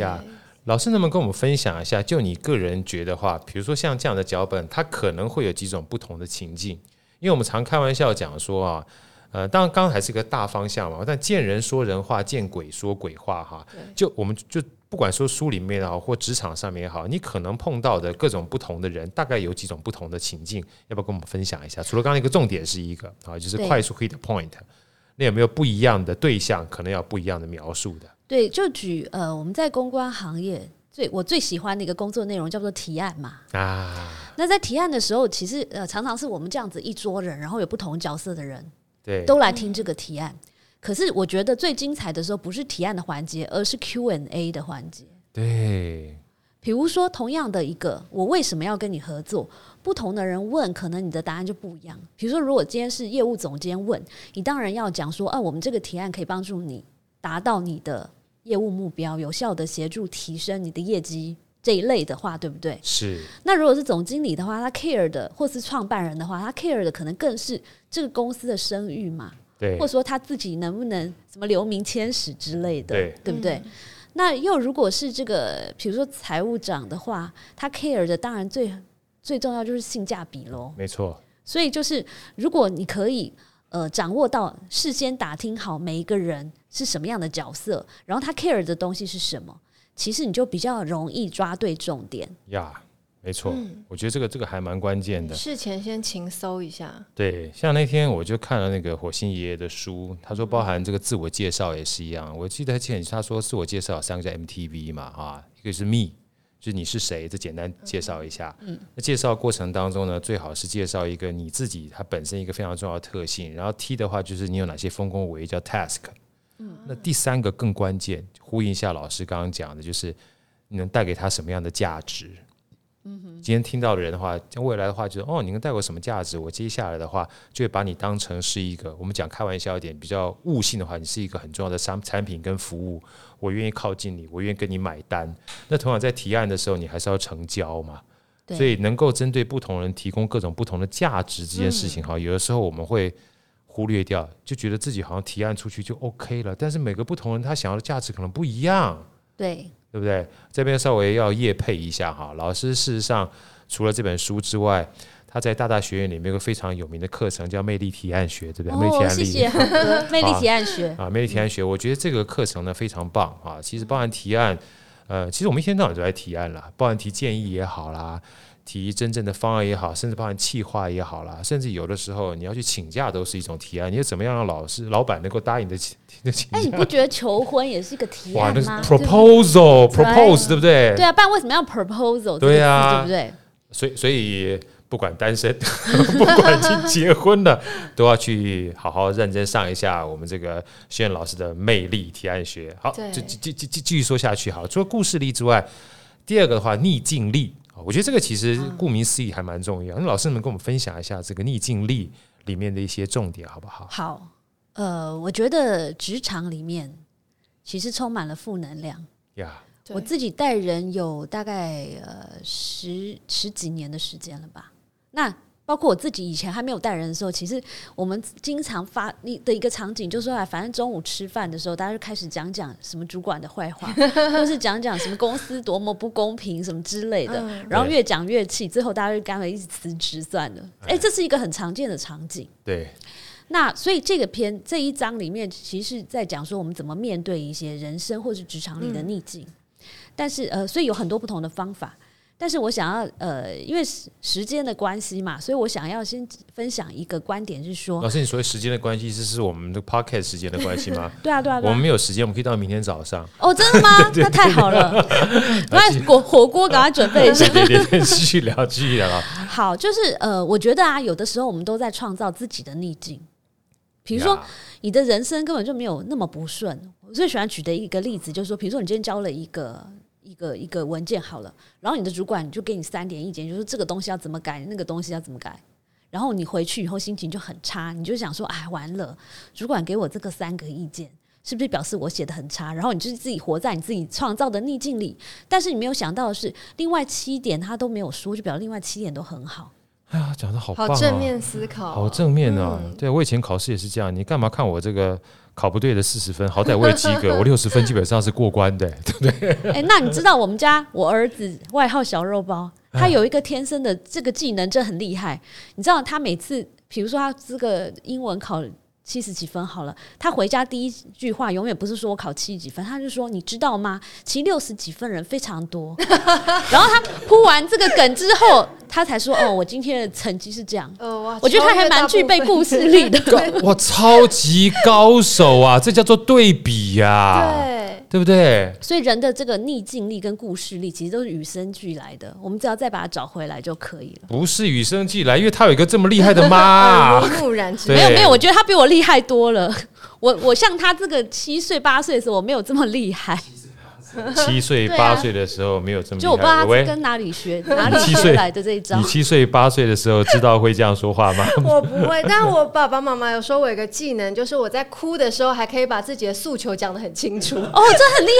老师能不能跟我们分享一下？就你个人觉得话，比如说像这样的脚本，它可能会有几种不同的情境。因为我们常开玩笑讲说啊，呃，当然刚才是一个大方向嘛，但见人说人话，见鬼说鬼话哈。就我们就不管说书里面也好，或职场上面也好，你可能碰到的各种不同的人，大概有几种不同的情境，要不要跟我们分享一下？除了刚刚一个重点是一个啊，就是快速 hit point。那有没有不一样的对象，可能要不一样的描述的？对，就举呃，我们在公关行业最我最喜欢的一个工作内容叫做提案嘛。啊，那在提案的时候，其实呃，常常是我们这样子一桌人，然后有不同角色的人，对，都来听这个提案。可是我觉得最精彩的时候，不是提案的环节，而是 Q&A 的环节。对，比如说同样的一个，我为什么要跟你合作？不同的人问，可能你的答案就不一样。比如说，如果今天是业务总监问，你当然要讲说，啊，我们这个提案可以帮助你达到你的业务目标，有效的协助提升你的业绩这一类的话，对不对？是。那如果是总经理的话，他 care 的，或是创办人的话，他 care 的可能更是这个公司的声誉嘛，对，或者说他自己能不能什么留名千史之类的，对，对不对？那又如果是这个，比如说财务长的话，他 care 的当然最。最重要就是性价比喽，没错。所以就是如果你可以呃掌握到事先打听好每一个人是什么样的角色，然后他 care 的东西是什么，其实你就比较容易抓对重点。呀，没错，我觉得这个这个还蛮关键的。事前先勤搜一下。对，像那天我就看了那个火星爷爷的书，他说包含这个自我介绍也是一样。我记得前他说自我介绍三个叫 MTV 嘛，啊，一个是 Me。就是你是谁，这简单介绍一下。嗯，那介绍过程当中呢，最好是介绍一个你自己，它本身一个非常重要的特性。然后 T 的话，就是你有哪些丰功伟业，叫 task。嗯，那第三个更关键，呼应一下老师刚刚讲的，就是你能带给他什么样的价值。嗯哼，今天听到的人的话，将未来的话就是哦，你能带我什么价值？我接下来的话就会把你当成是一个，我们讲开玩笑一点，比较悟性的话，你是一个很重要的商产品跟服务。我愿意靠近你，我愿意跟你买单。那同样在提案的时候，你还是要成交嘛？所以能够针对不同人提供各种不同的价值这件事情，哈，有的时候我们会忽略掉，就觉得自己好像提案出去就 OK 了。但是每个不同人他想要的价值可能不一样。对。对不对？这边稍微要业配一下哈。老师事实上除了这本书之外，他在大大学院里面有个非常有名的课程叫魅力提案学，对不对？魅力提案谢谢 魅力提案学啊，魅力提案学，我觉得这个课程呢非常棒啊。其实包含提案，呃，其实我们一天到晚都在提案了，包含提建议也好啦。提真正的方案也好，甚至包含企划也好啦，甚至有的时候你要去请假都是一种提案。你要怎么样让老师、老板能够答应的请？哎，你不觉得求婚也是一个提案吗？Proposal，propose，对不对？对啊，不然为什么要 proposal？对啊，对不对？所以，所以不管单身，不管已经结婚了，都要去好好认真上一下我们这个轩老师的魅力提案学。好，就继继继继续说下去。好，除了故事力之外，第二个的话，逆境力。我觉得这个其实顾名思义还蛮重要。那老师能跟我们分享一下这个逆境力里面的一些重点，好不好？好，呃，我觉得职场里面其实充满了负能量。呀，我自己带人有大概呃十十几年的时间了吧？那。包括我自己以前还没有带人的时候，其实我们经常发你的一个场景，就是说，反正中午吃饭的时候，大家就开始讲讲什么主管的坏话，或是讲讲什么公司多么不公平什么之类的，然后越讲越气，最后大家就干脆一起辞职算了。哎，这是一个很常见的场景。对。那所以这个篇这一章里面，其实在讲说我们怎么面对一些人生或是职场里的逆境，但是呃，所以有很多不同的方法。但是我想要呃，因为时时间的关系嘛，所以我想要先分享一个观点，是说，老师，你所谓时间的关系，这是我们的 podcast 时间的关系吗？对啊，对啊，我们没有时间，我们可以到明天早上。哦，真的吗？那太好了，那火火锅赶快准备一下。对对对，继续聊，继续聊。好，就是呃，我觉得啊，有的时候我们都在创造自己的逆境，比如说你的人生根本就没有那么不顺。我最喜欢举的一个例子就是说，比如说你今天交了一个。一个一个文件好了，然后你的主管就给你三点意见，就是这个东西要怎么改，那个东西要怎么改。然后你回去以后心情就很差，你就想说：“哎，完了，主管给我这个三个意见，是不是表示我写的很差？”然后你就是自己活在你自己创造的逆境里。但是你没有想到的是，另外七点他都没有说，就表示另外七点都很好。哎呀，讲的好棒，好正面思考，好正面啊！对我以前考试也是这样，你干嘛看我这个？考不对的四十分，好歹我也及格，我六十分基本上是过关的，对不对？哎，那你知道我们家我儿子外号小肉包，他有一个天生的这个技能，真很厉害。你知道他每次，比如说他这个英文考七十几分好了，他回家第一句话永远不是说我考七十几分，他就说你知道吗？其实六十几分人非常多。然后他铺完这个梗之后。他才说哦，我今天的成绩是这样。哦，我觉得他还蛮具备故事力的。哇，超级高手啊！这叫做对比呀，对，对不对？所以人的这个逆境力跟故事力，其实都是与生俱来的。我们只要再把它找回来就可以了。不是与生俱来，因为他有一个这么厉害的妈。木然之没有没有，我觉得他比我厉害多了。我我像他这个七岁八岁的时候，我没有这么厉害。七岁八岁的时候没有这么，就我不知道他跟哪里学哪里学来的这一招。你七岁八岁的时候知道会这样说话吗？我不会，但我爸爸妈妈有说我有个技能，就是我在哭的时候还可以把自己的诉求讲得很清楚。哦，这很厉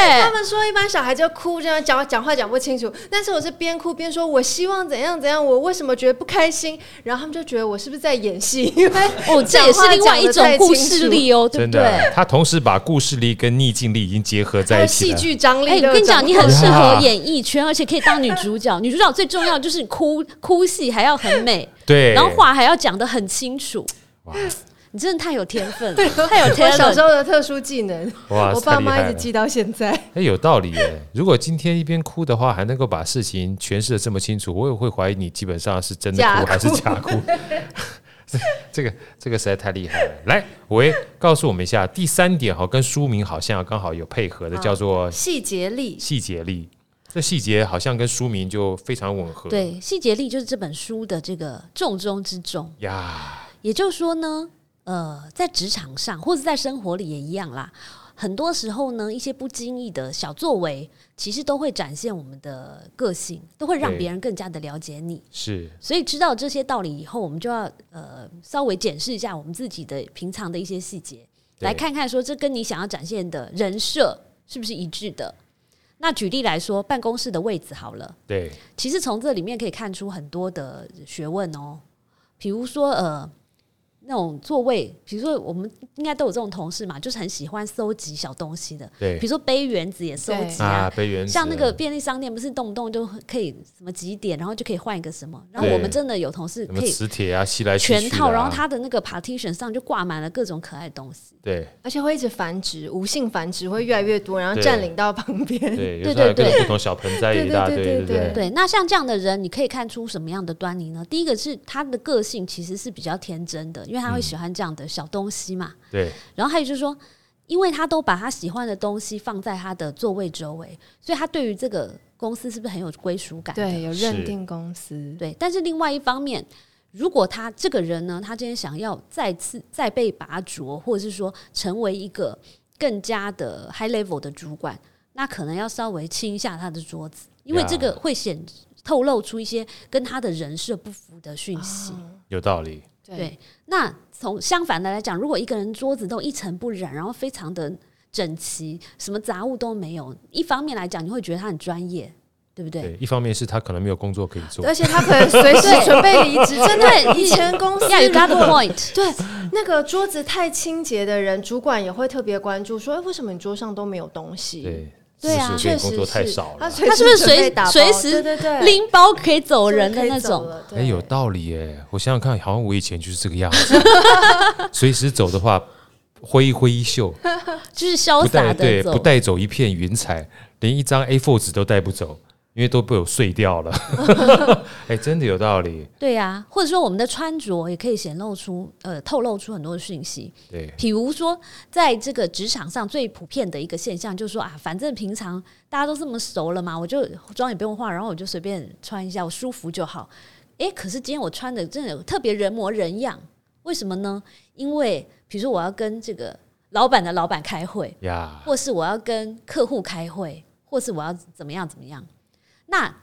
害耶！他们说一般小孩就哭这样讲讲话讲不清楚，但是我是边哭边说，我希望怎样怎样，我为什么觉得不开心，然后他们就觉得我是不是在演戏？因为哦，这也是另外一种故事力哦，对不对？他同时把故事力跟逆境力已经结合在一起了。剧张力，哎，我跟你讲，你很适合演艺圈，而且可以当女主角。女主角最重要就是哭哭戏还要很美，对，然后话还要讲得很清楚。哇，你真的太有天分了，太有天分。小时候的特殊技能，哇，我爸妈一直记到现在。哎，有道理耶。如果今天一边哭的话，还能够把事情诠释的这么清楚，我也会怀疑你基本上是真的哭还是假哭。这个这个实在太厉害了！来，喂，告诉我们一下第三点哈，跟书名好像刚好有配合的，叫做细节力。细节力，这细节好像跟书名就非常吻合。对，细节力就是这本书的这个重中之重呀。也就是说呢，呃，在职场上或者在生活里也一样啦。很多时候呢，一些不经意的小作为，其实都会展现我们的个性，都会让别人更加的了解你。是，所以知道这些道理以后，我们就要呃稍微检视一下我们自己的平常的一些细节，来看看说这跟你想要展现的人设是不是一致的。那举例来说，办公室的位置好了，对，其实从这里面可以看出很多的学问哦，比如说呃。那种座位，比如说我们应该都有这种同事嘛，就是很喜欢收集小东西的。对，比如说杯原子也收集啊，杯原子。像那个便利商店，不是动不动就可以什么几点，然后就可以换一个什么。然后我们真的有同事可以磁铁啊，吸来全套，然后他的那个 partition 上就挂满了各种可爱的东西。对，而且会一直繁殖，无性繁殖会越来越多，然后占领到旁边。对，对对对，不同小盆栽一大堆，对对对。那像这样的人，你可以看出什么样的端倪呢？第一个是他的个性其实是比较天真的，因为他会喜欢这样。的小东西嘛，对。然后还有就是说，因为他都把他喜欢的东西放在他的座位周围，所以他对于这个公司是不是很有归属感？对，有认定公司。对。但是另外一方面，如果他这个人呢，他今天想要再次再被拔擢，或者是说成为一个更加的 high level 的主管，那可能要稍微清一下他的桌子，因为这个会显透露出一些跟他的人设不符的讯息。有道理。对，那从相反的来讲，如果一个人桌子都一尘不染，然后非常的整齐，什么杂物都没有，一方面来讲，你会觉得他很专业，对不对？对，一方面是他可能没有工作可以做，而且他可能随时准备离职。真的，以前公司要有 got point，对，那个桌子太清洁的人，主管也会特别关注，说，哎，为什么你桌上都没有东西？对。对啊，确实是。他他是不是随随时拎包可以走人的那种？哎，有道理哎！我想想看，好像我以前就是这个样子。随时走的话，挥一挥衣袖，就是潇洒的对，不带走一片云彩，连一张 A4 纸都带不走。因为都被我碎掉了，哎，真的有道理。对呀，或者说我们的穿着也可以显露出，呃，透露出很多的讯息。对，比如说在这个职场上最普遍的一个现象，就是说啊，反正平常大家都这么熟了嘛，我就妆也不用化，然后我就随便穿一下，我舒服就好。哎，可是今天我穿的真的特别人模人样，为什么呢？因为比如说我要跟这个老板的老板开会呀，或是我要跟客户开会，或是我要怎么样怎么样。那，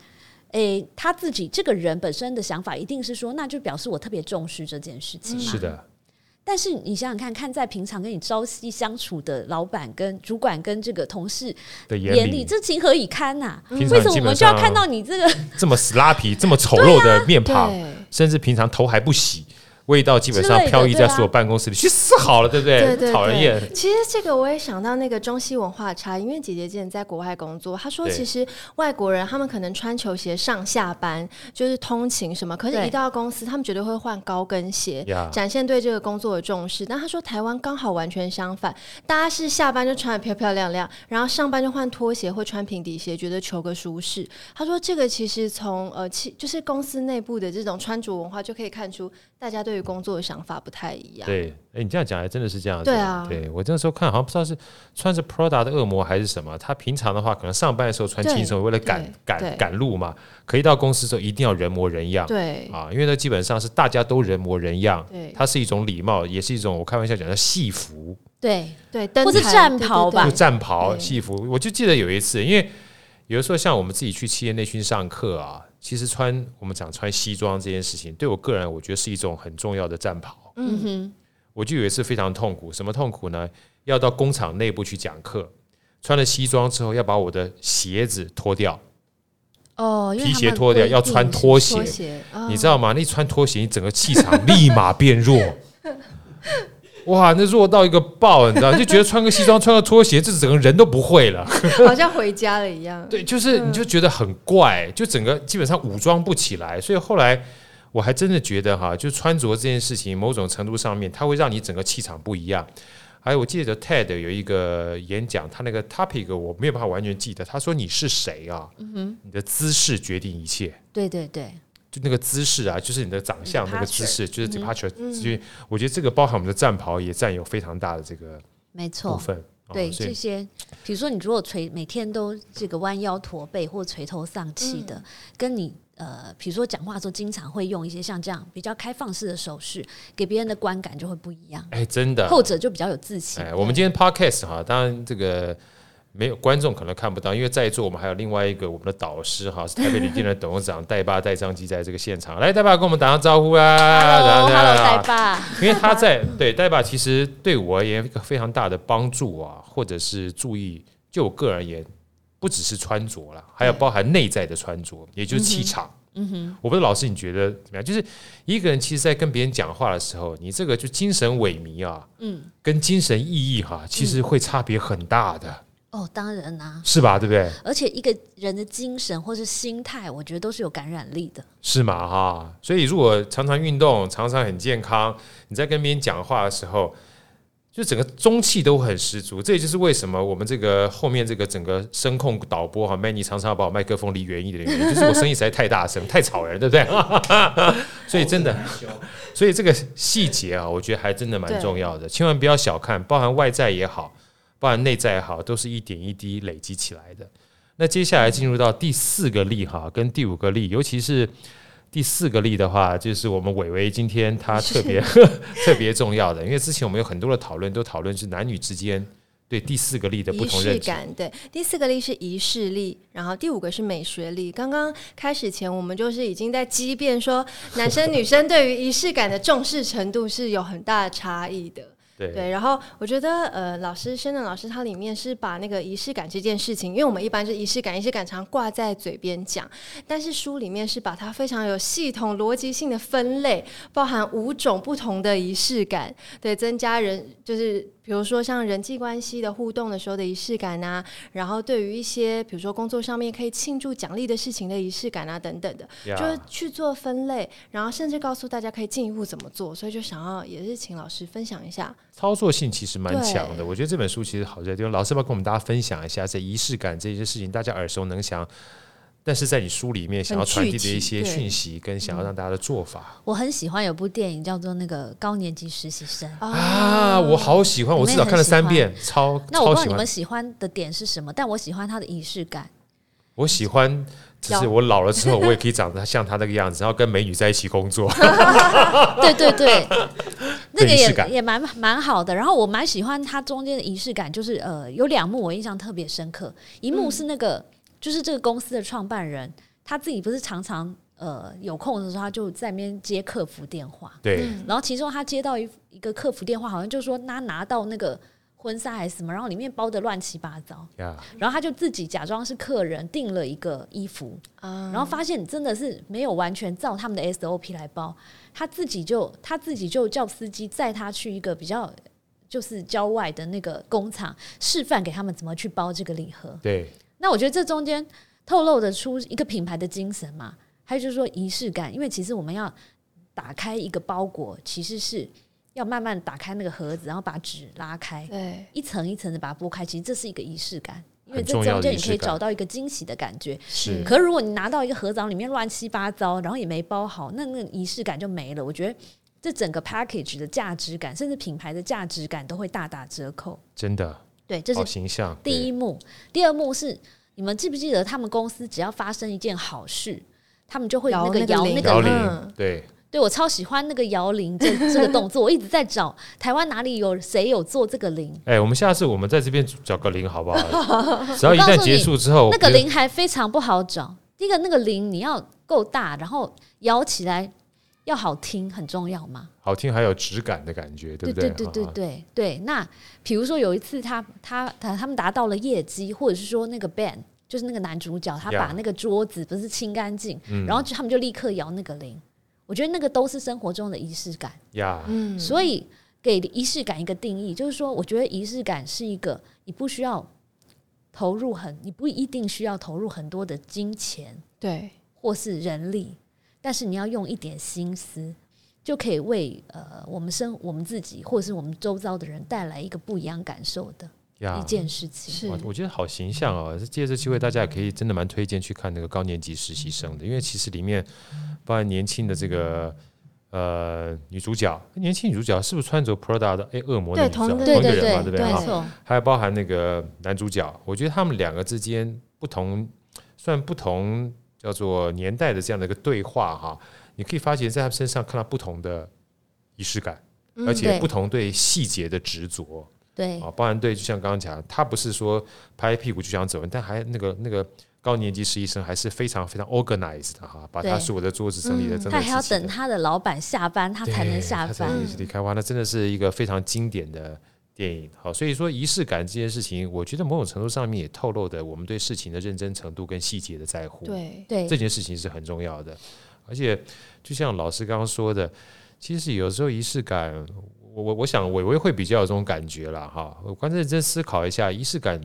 诶，他自己这个人本身的想法一定是说，那就表示我特别重视这件事情嘛。是的。但是你想想看，看在平常跟你朝夕相处的老板、跟主管、跟这个同事的眼里，这情何以堪呐？为什么我们就要看到你这个这么死拉皮、这么丑陋的面庞，甚至平常头还不洗？味道基本上飘逸在所有办公室里，去死好了，对不对？讨人厌。其实这个我也想到那个中西文化差，因为姐姐之前在国外工作，她说其实外国人他们可能穿球鞋上下班就是通勤什么，可是一到公司他们绝对会换高跟鞋，展现对这个工作的重视。但她说台湾刚好完全相反，大家是下班就穿的漂漂亮亮，然后上班就换拖鞋或穿平底鞋，觉得求个舒适。她说这个其实从呃，其就是公司内部的这种穿着文化就可以看出大家对。对工作的想法不太一样。对，哎，你这样讲还真的是这样。对啊，对我那时候看好像不知道是穿着 Prada 的恶魔还是什么。他平常的话可能上班的时候穿轻松，为了赶赶赶路嘛。可一到公司的时候一定要人模人样。对啊，因为那基本上是大家都人模人样。对，它是一种礼貌，也是一种我开玩笑讲叫戏服。对对，或是战袍吧，战袍戏服。我就记得有一次，因为有的时候像我们自己去企业内训上课啊。其实穿我们讲穿西装这件事情，对我个人我觉得是一种很重要的战袍。嗯哼，我就有一次非常痛苦，什么痛苦呢？要到工厂内部去讲课，穿了西装之后要把我的鞋子脱掉。哦，皮鞋脱掉，要穿拖鞋。你知道吗？那穿拖鞋，你整个气场立马变弱。哇，那弱到一个爆，你知道？就觉得穿个西装、穿个拖鞋，这整个人都不会了，好像回家了一样。对，就是你就觉得很怪，就整个基本上武装不起来。所以后来我还真的觉得哈，就穿着这件事情，某种程度上面，它会让你整个气场不一样。还有，我记得 TED 有一个演讲，他那个 topic 我没有办法完全记得。他说：“你是谁啊？你的姿势决定一切。”对对对。就那个姿势啊，就是你的长相那个姿势，就是 departure。所以我觉得这个包含我们的战袍也占有非常大的这个没错部分。对这些，比如说你如果垂每天都这个弯腰驼背或垂头丧气的，跟你呃，比如说讲话的时候经常会用一些像这样比较开放式的手势，给别人的观感就会不一样。哎，真的，后者就比较有自信。哎，我们今天 podcast 哈，当然这个。没有观众可能看不到，因为在座我们还有另外一个我们的导师哈，是台北旅店的董事长戴爸戴章基在这个现场，来戴爸跟我们打声招呼啊！Hello，Hello，戴爸。因为他在对戴爸其实对我而言一个非常大的帮助啊，或者是注意，就我个人而言，不只是穿着了，还有包含内在的穿着，也就是气场。嗯哼，我不知道老师你觉得怎么样？就是一个人其实，在跟别人讲话的时候，你这个就精神萎靡啊，嗯，跟精神奕奕哈，其实会差别很大的。哦，当然啦，是吧？对不对？而且一个人的精神或是心态，我觉得都是有感染力的，是吗？哈，所以如果常常运动，常常很健康，你在跟别人讲话的时候，就整个中气都很十足。这也就是为什么我们这个后面这个整个声控导播哈，Many 常常要把我麦克风离远一点的原因，就是我声音实在太大声，太吵人，对不对？所以真的，所以这个细节啊，我觉得还真的蛮重要的，千万不要小看，包含外在也好。不然内在好，都是一点一滴累积起来的。那接下来进入到第四个例哈，跟第五个例，尤其是第四个例的话，就是我们伟伟今天他特别 特别重要的，因为之前我们有很多的讨论，都讨论是男女之间对第四个例的不同认识感。对，第四个例是仪式力，然后第五个是美学力。刚刚开始前，我们就是已经在激辩说，男生女生对于仪式感的重视程度是有很大的差异的。对，然后我觉得，呃，老师，深圳老师他里面是把那个仪式感这件事情，因为我们一般是仪式感，仪式感常挂在嘴边讲，但是书里面是把它非常有系统、逻辑性的分类，包含五种不同的仪式感，对，增加人就是。比如说像人际关系的互动的时候的仪式感啊，然后对于一些比如说工作上面可以庆祝奖励的事情的仪式感啊等等的，就是去做分类，然后甚至告诉大家可以进一步怎么做，所以就想要也是请老师分享一下。操作性其实蛮强的，我觉得这本书其实好在地方，老师要跟我们大家分享一下这仪式感这些事情，大家耳熟能详。但是在你书里面想要传递的一些讯息，跟想要让大家的做法，我很喜欢有部电影叫做那个高年级实习生。啊，我好喜欢，我至少看了三遍，超那我不知道你们喜欢的点是什么，但我喜欢它的仪式感。我喜欢，就是我老了之后，我也可以长得像他那个样子，然后跟美女在一起工作。对对对，那个也也蛮蛮好的。然后我蛮喜欢它中间的仪式感，就是呃，有两幕我印象特别深刻，一幕是那个。就是这个公司的创办人，他自己不是常常呃有空的时候，他就在那边接客服电话。对。然后其中他接到一一个客服电话，好像就说他拿到那个婚纱还是什么，然后里面包的乱七八糟，然后他就自己假装是客人订了一个衣服，然后发现真的是没有完全照他们的 SOP 来包，他自己就他自己就叫司机载他去一个比较就是郊外的那个工厂示范给他们怎么去包这个礼盒。对，那我觉得这中间透露的出一个品牌的精神嘛，还有就是说仪式感，因为其实我们要打开一个包裹，其实是。要慢慢打开那个盒子，然后把纸拉开，对，一层一层的把它剥开。其实这是一个仪式感，因为这中间你可以找到一个惊喜的感觉。是，可如果你拿到一个盒子里面乱七八糟，然后也没包好，那那个仪式感就没了。我觉得这整个 package 的价值感，甚至品牌的价值感都会大打折扣。真的，对，这是形象。第一幕，第二幕是你们记不记得，他们公司只要发生一件好事，他们就会那个摇那个铃，对。对，我超喜欢那个摇铃这 这个动作，我一直在找台湾哪里有谁有做这个铃。哎，我们下次我们在这边找个铃好不好？只要一旦结束之后，那个铃还非常不好找。第一个，那个铃你要够大，然后摇起来要好听，很重要嘛。好听还有质感的感觉，对不对？对对对对对。那比如说有一次，他他他他们达到了业绩，或者是说那个 band 就是那个男主角，他把那个桌子不是清干净，然后他们就立刻摇那个铃。我觉得那个都是生活中的仪式感呀，嗯，所以给仪式感一个定义，就是说，我觉得仪式感是一个你不需要投入很，你不一定需要投入很多的金钱，对，或是人力，但是你要用一点心思，就可以为呃我们生我们自己或者是我们周遭的人带来一个不一样感受的。一件事情是，我觉得好形象哦。借这机会，大家也可以真的蛮推荐去看那个高年级实习生的，因为其实里面包含年轻的这个呃女主角，年轻女主角是不是穿着 Prada 的哎恶魔的同一个人嘛，对不对？没错。还有包含那个男主角，我觉得他们两个之间不同，算不同叫做年代的这样的一个对话哈，你可以发现在他们身上看到不同的仪式感，而且不同对细节的执着。对啊，包含对，就像刚刚讲，他不是说拍屁股就想走人，但还那个那个高年级实习生还是非常非常 organized 的哈，把他所有的桌子整理的，他还要等他的老板下班，他才能下班，离开哇，那真的是一个非常经典的电影。好，所以说仪式感这件事情，我觉得某种程度上面也透露的我们对事情的认真程度跟细节的在乎。对对，这件事情是很重要的，而且就像老师刚刚说的，其实有时候仪式感。我我我想伟伟会比较有这种感觉了哈，我刚认真思考一下，仪式感，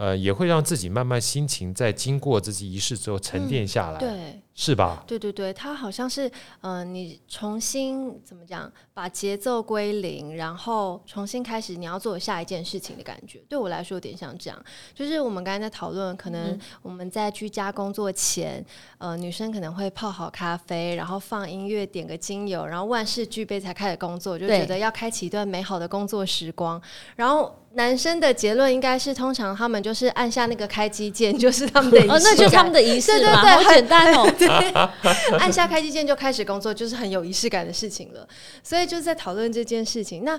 呃，也会让自己慢慢心情在经过这些仪式之后沉淀下来。对。是吧？对对对，它好像是，嗯，你重新怎么讲，把节奏归零，然后重新开始你要做下一件事情的感觉。对我来说有点像这样，就是我们刚才在讨论，可能我们在居家工作前，呃，女生可能会泡好咖啡，然后放音乐，点个精油，然后万事俱备才开始工作，就觉得要开启一段美好的工作时光。然后男生的结论应该是，通常他们就是按下那个开机键，就是他们的哦，那就是他们的仪式嘛，好简单哦。按下开机键就开始工作，就是很有仪式感的事情了。所以就是在讨论这件事情。那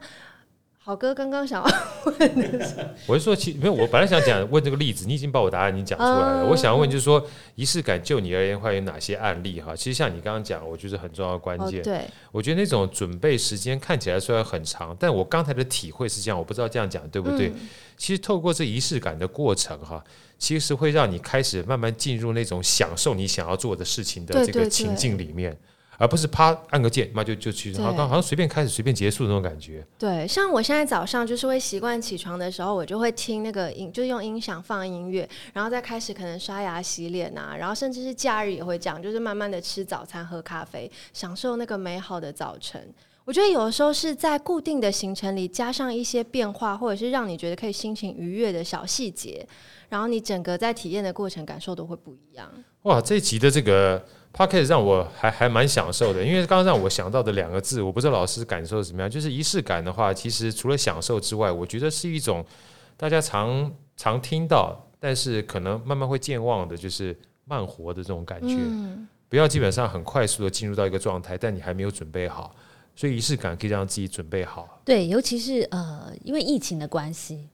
好哥刚刚想要 问的是，我是说，其没有，我本来想讲问这个例子，你已经把我答案已经讲出来了。我想要问就是说，仪式感就你而言会有哪些案例哈？其实像你刚刚讲，我觉得很重要的关键。对，我觉得那种准备时间看起来虽然很长，但我刚才的体会是这样，我不知道这样讲对不对。其实透过这仪式感的过程哈。其实会让你开始慢慢进入那种享受你想要做的事情的这个情境里面，而不是啪按个键，那就就去，好像，好像随便开始随便结束那种感觉。对，像我现在早上就是会习惯起床的时候，我就会听那个音，就用音响放音乐，然后再开始可能刷牙洗脸啊，然后甚至是假日也会这样，就是慢慢的吃早餐喝咖啡，享受那个美好的早晨。我觉得有的时候是在固定的行程里加上一些变化，或者是让你觉得可以心情愉悦的小细节。然后你整个在体验的过程感受都会不一样。哇，这一集的这个 podcast 让我还还蛮享受的，因为刚刚让我想到的两个字，我不知道老师感受怎么样。就是仪式感的话，其实除了享受之外，我觉得是一种大家常常听到，但是可能慢慢会健忘的，就是慢活的这种感觉。嗯不要基本上很快速的进入到一个状态，但你还没有准备好，所以仪式感可以让自己准备好。对，尤其是呃，因为疫情的关系，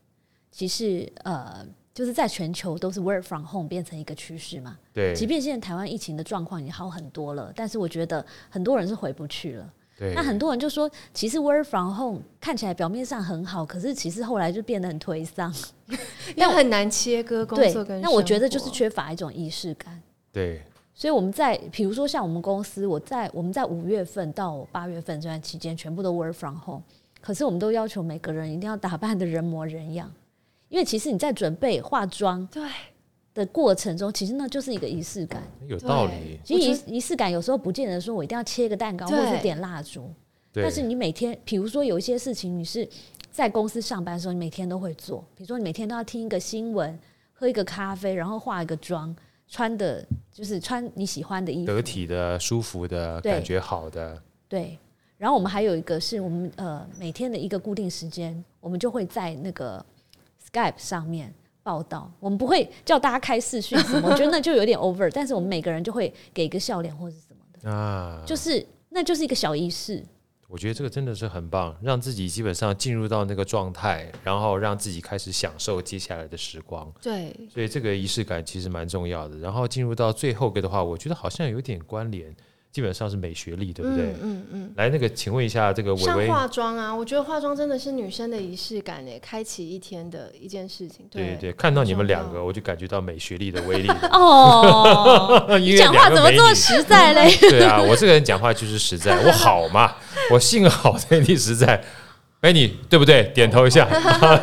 其实呃。就是在全球都是 work from home 变成一个趋势嘛？对。即便现在台湾疫情的状况已经好很多了，但是我觉得很多人是回不去了。那很多人就说，其实 work from home 看起来表面上很好，可是其实后来就变得很颓丧，因为很难切割工作跟。那我觉得就是缺乏一种仪式感。对。所以我们在比如说像我们公司，我在我们在五月份到八月份这段期间，全部都 work from home，可是我们都要求每个人一定要打扮的人模人样，因为其实你在准备化妆对。的过程中，其实那就是一个仪式感，有道理。其实仪仪式感有时候不见得说我一定要切个蛋糕或者是点蜡烛，但是你每天，比如说有一些事情，你是在公司上班的时候，你每天都会做，比如说你每天都要听一个新闻，喝一个咖啡，然后化一个妆。穿的就是穿你喜欢的衣服，得体的、舒服的感觉好的。对，然后我们还有一个是我们呃每天的一个固定时间，我们就会在那个 Skype 上面报道。我们不会叫大家开视讯什么，我觉得那就有点 over。但是我们每个人就会给一个笑脸或者什么的啊，就是那就是一个小仪式。我觉得这个真的是很棒，让自己基本上进入到那个状态，然后让自己开始享受接下来的时光。对，所以这个仪式感其实蛮重要的。然后进入到最后个的话，我觉得好像有点关联。基本上是美学历，对不对？嗯嗯。来，那个，请问一下，这个像化妆啊，我觉得化妆真的是女生的仪式感诶，开启一天的一件事情。对对，看到你们两个，我就感觉到美学历的威力。哦，你讲话怎么这么实在嘞？对啊，我这个人讲话就是实在，我好嘛，我性好，所以实在。美女，对不对？点头一下。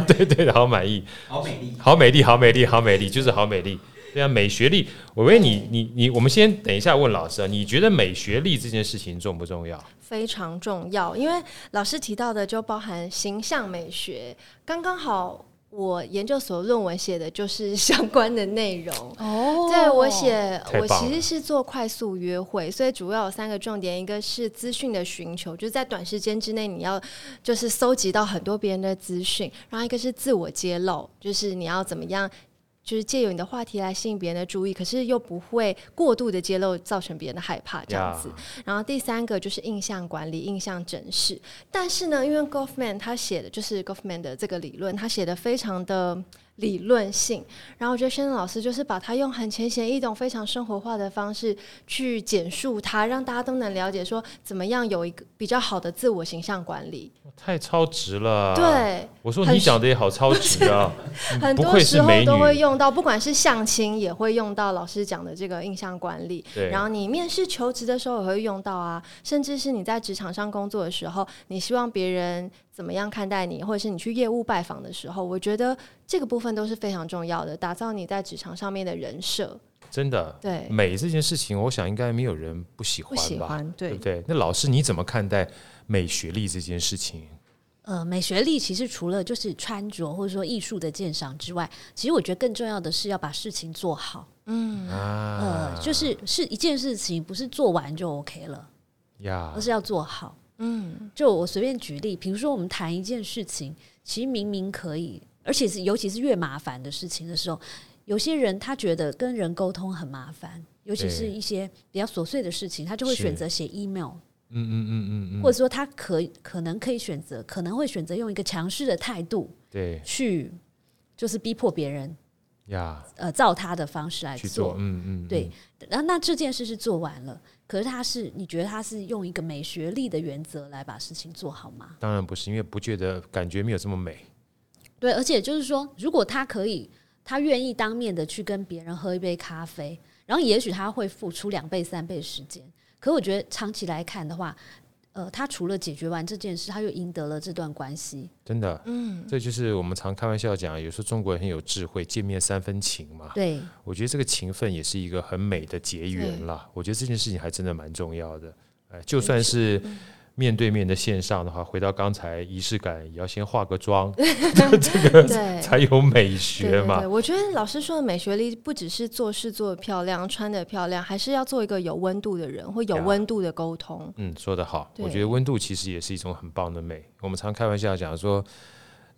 对对，好满意。好美丽，好美丽，好美丽，好美丽，就是好美丽。对啊，美学历，我问你，你你，我们先等一下问老师啊，你觉得美学历这件事情重不重要？非常重要，因为老师提到的就包含形象美学，刚刚好，我研究所论文写的就是相关的内容。哦，对我写，我其实是做快速约会，所以主要有三个重点，一个是资讯的寻求，就是在短时间之内你要就是搜集到很多别人的资讯，然后一个是自我揭露，就是你要怎么样。就是借由你的话题来吸引别人的注意，可是又不会过度的揭露，造成别人的害怕这样子。然后第三个就是印象管理、印象整饰。但是呢，因为 Goffman 他写的就是 Goffman 的这个理论，他写的非常的。理论性，然后我觉得轩老师就是把它用很浅显易懂、非常生活化的方式去简述它，让大家都能了解说怎么样有一个比较好的自我形象管理。太超值了！对，我说你讲的也好超值啊！很多时候都会用到，不管是相亲也会用到老师讲的这个印象管理。对，然后你面试求职的时候也会用到啊，甚至是你在职场上工作的时候，你希望别人。怎么样看待你，或者是你去业务拜访的时候，我觉得这个部分都是非常重要的，打造你在职场上面的人设。真的，对美这件事情，我想应该没有人不喜欢吧？对不对？那老师你怎么看待美学历这件事情？呃，美学历其实除了就是穿着或者说艺术的鉴赏之外，其实我觉得更重要的是要把事情做好。嗯啊，呃，就是是一件事情不是做完就 OK 了呀，而是要做好。嗯，就我随便举例，比如说我们谈一件事情，其实明明可以，而且是尤其是越麻烦的事情的时候，有些人他觉得跟人沟通很麻烦，尤其是一些比较琐碎的事情，他就会选择写 email。嗯嗯嗯嗯嗯，或者说他可可能可以选择，可能会选择用一个强势的态度，对，去就是逼迫别人呀，呃，照他的方式来做。嗯嗯，对。然后那这件事是做完了。可是他是你觉得他是用一个美学历的原则来把事情做好吗？当然不是，因为不觉得感觉没有这么美。对，而且就是说，如果他可以，他愿意当面的去跟别人喝一杯咖啡，然后也许他会付出两倍、三倍时间。可我觉得长期来看的话。呃，他除了解决完这件事，他又赢得了这段关系。真的，嗯，这就是我们常开玩笑讲，有时候中国人很有智慧，见面三分情嘛。对，我觉得这个情分也是一个很美的结缘啦。我觉得这件事情还真的蛮重要的。哎，就算是。面对面的线上的话，回到刚才仪式感，也要先化个妆，这个才有美学嘛。我觉得老师说的美学力，不只是做事做的漂亮、穿的漂亮，还是要做一个有温度的人，或有温度的沟通。嗯，说得好。我觉得温度其实也是一种很棒的美。我们常开玩笑讲说，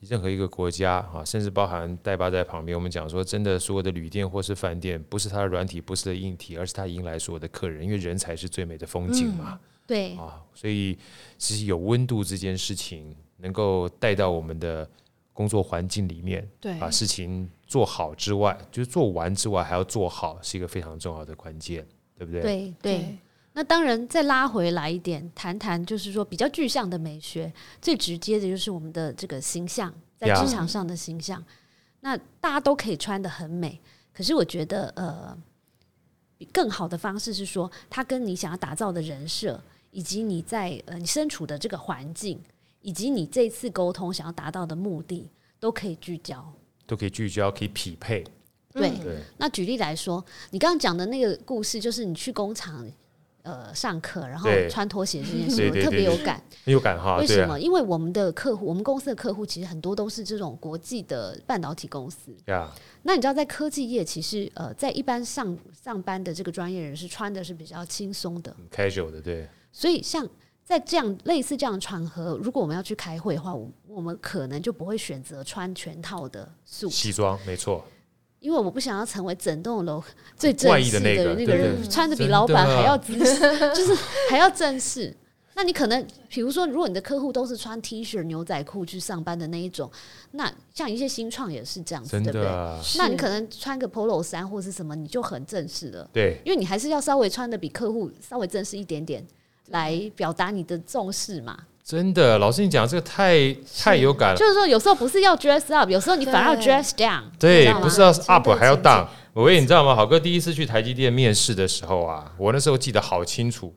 任何一个国家啊，甚至包含代巴在旁边，我们讲说，真的所有的旅店或是饭店，不是它的软体，不是的硬体，而是它迎来所有的客人，因为人才是最美的风景嘛。对啊，所以其实有温度这件事情，能够带到我们的工作环境里面，对，把事情做好之外，就是做完之外还要做好，是一个非常重要的关键，对不对？对对。那当然，再拉回来一点，谈谈就是说比较具象的美学，最直接的就是我们的这个形象，在职场上的形象。那大家都可以穿的很美，可是我觉得，呃，更好的方式是说，它跟你想要打造的人设，以及你在呃你身处的这个环境，以及你这次沟通想要达到的目的，都可以聚焦，都可以聚焦，可以匹配。对，那举例来说，你刚刚讲的那个故事，就是你去工厂。呃，上课然后穿拖鞋这件 事，我特别有感，很有感哈。为什么？因为我们的客户，我们公司的客户其实很多都是这种国际的半导体公司。呀，那你知道，在科技业，其实呃，在一般上上班的这个专业人士穿的是比较轻松的，casual 的，对。所以，像在这样类似这样的场合，如果我们要去开会的话，我我们可能就不会选择穿全套的素西装，没错。因为我不想要成为整栋楼最正式的那个人，穿着比老板还要正式，就是还要正式。那你可能，比如说，如果你的客户都是穿 T 恤、牛仔裤去上班的那一种，那像一些新创也是这样子，对不对？那你可能穿个 Polo 衫或是什么，你就很正式了。对，因为你还是要稍微穿的比客户稍微正式一点点，来表达你的重视嘛。真的，老师你讲这个太太有感了。就是说，有时候不是要 dress up，有时候你反而要 dress down。对，不是要 up 还要 down。我你知道吗？好哥第一次去台积电面试的时候啊，我那时候记得好清楚，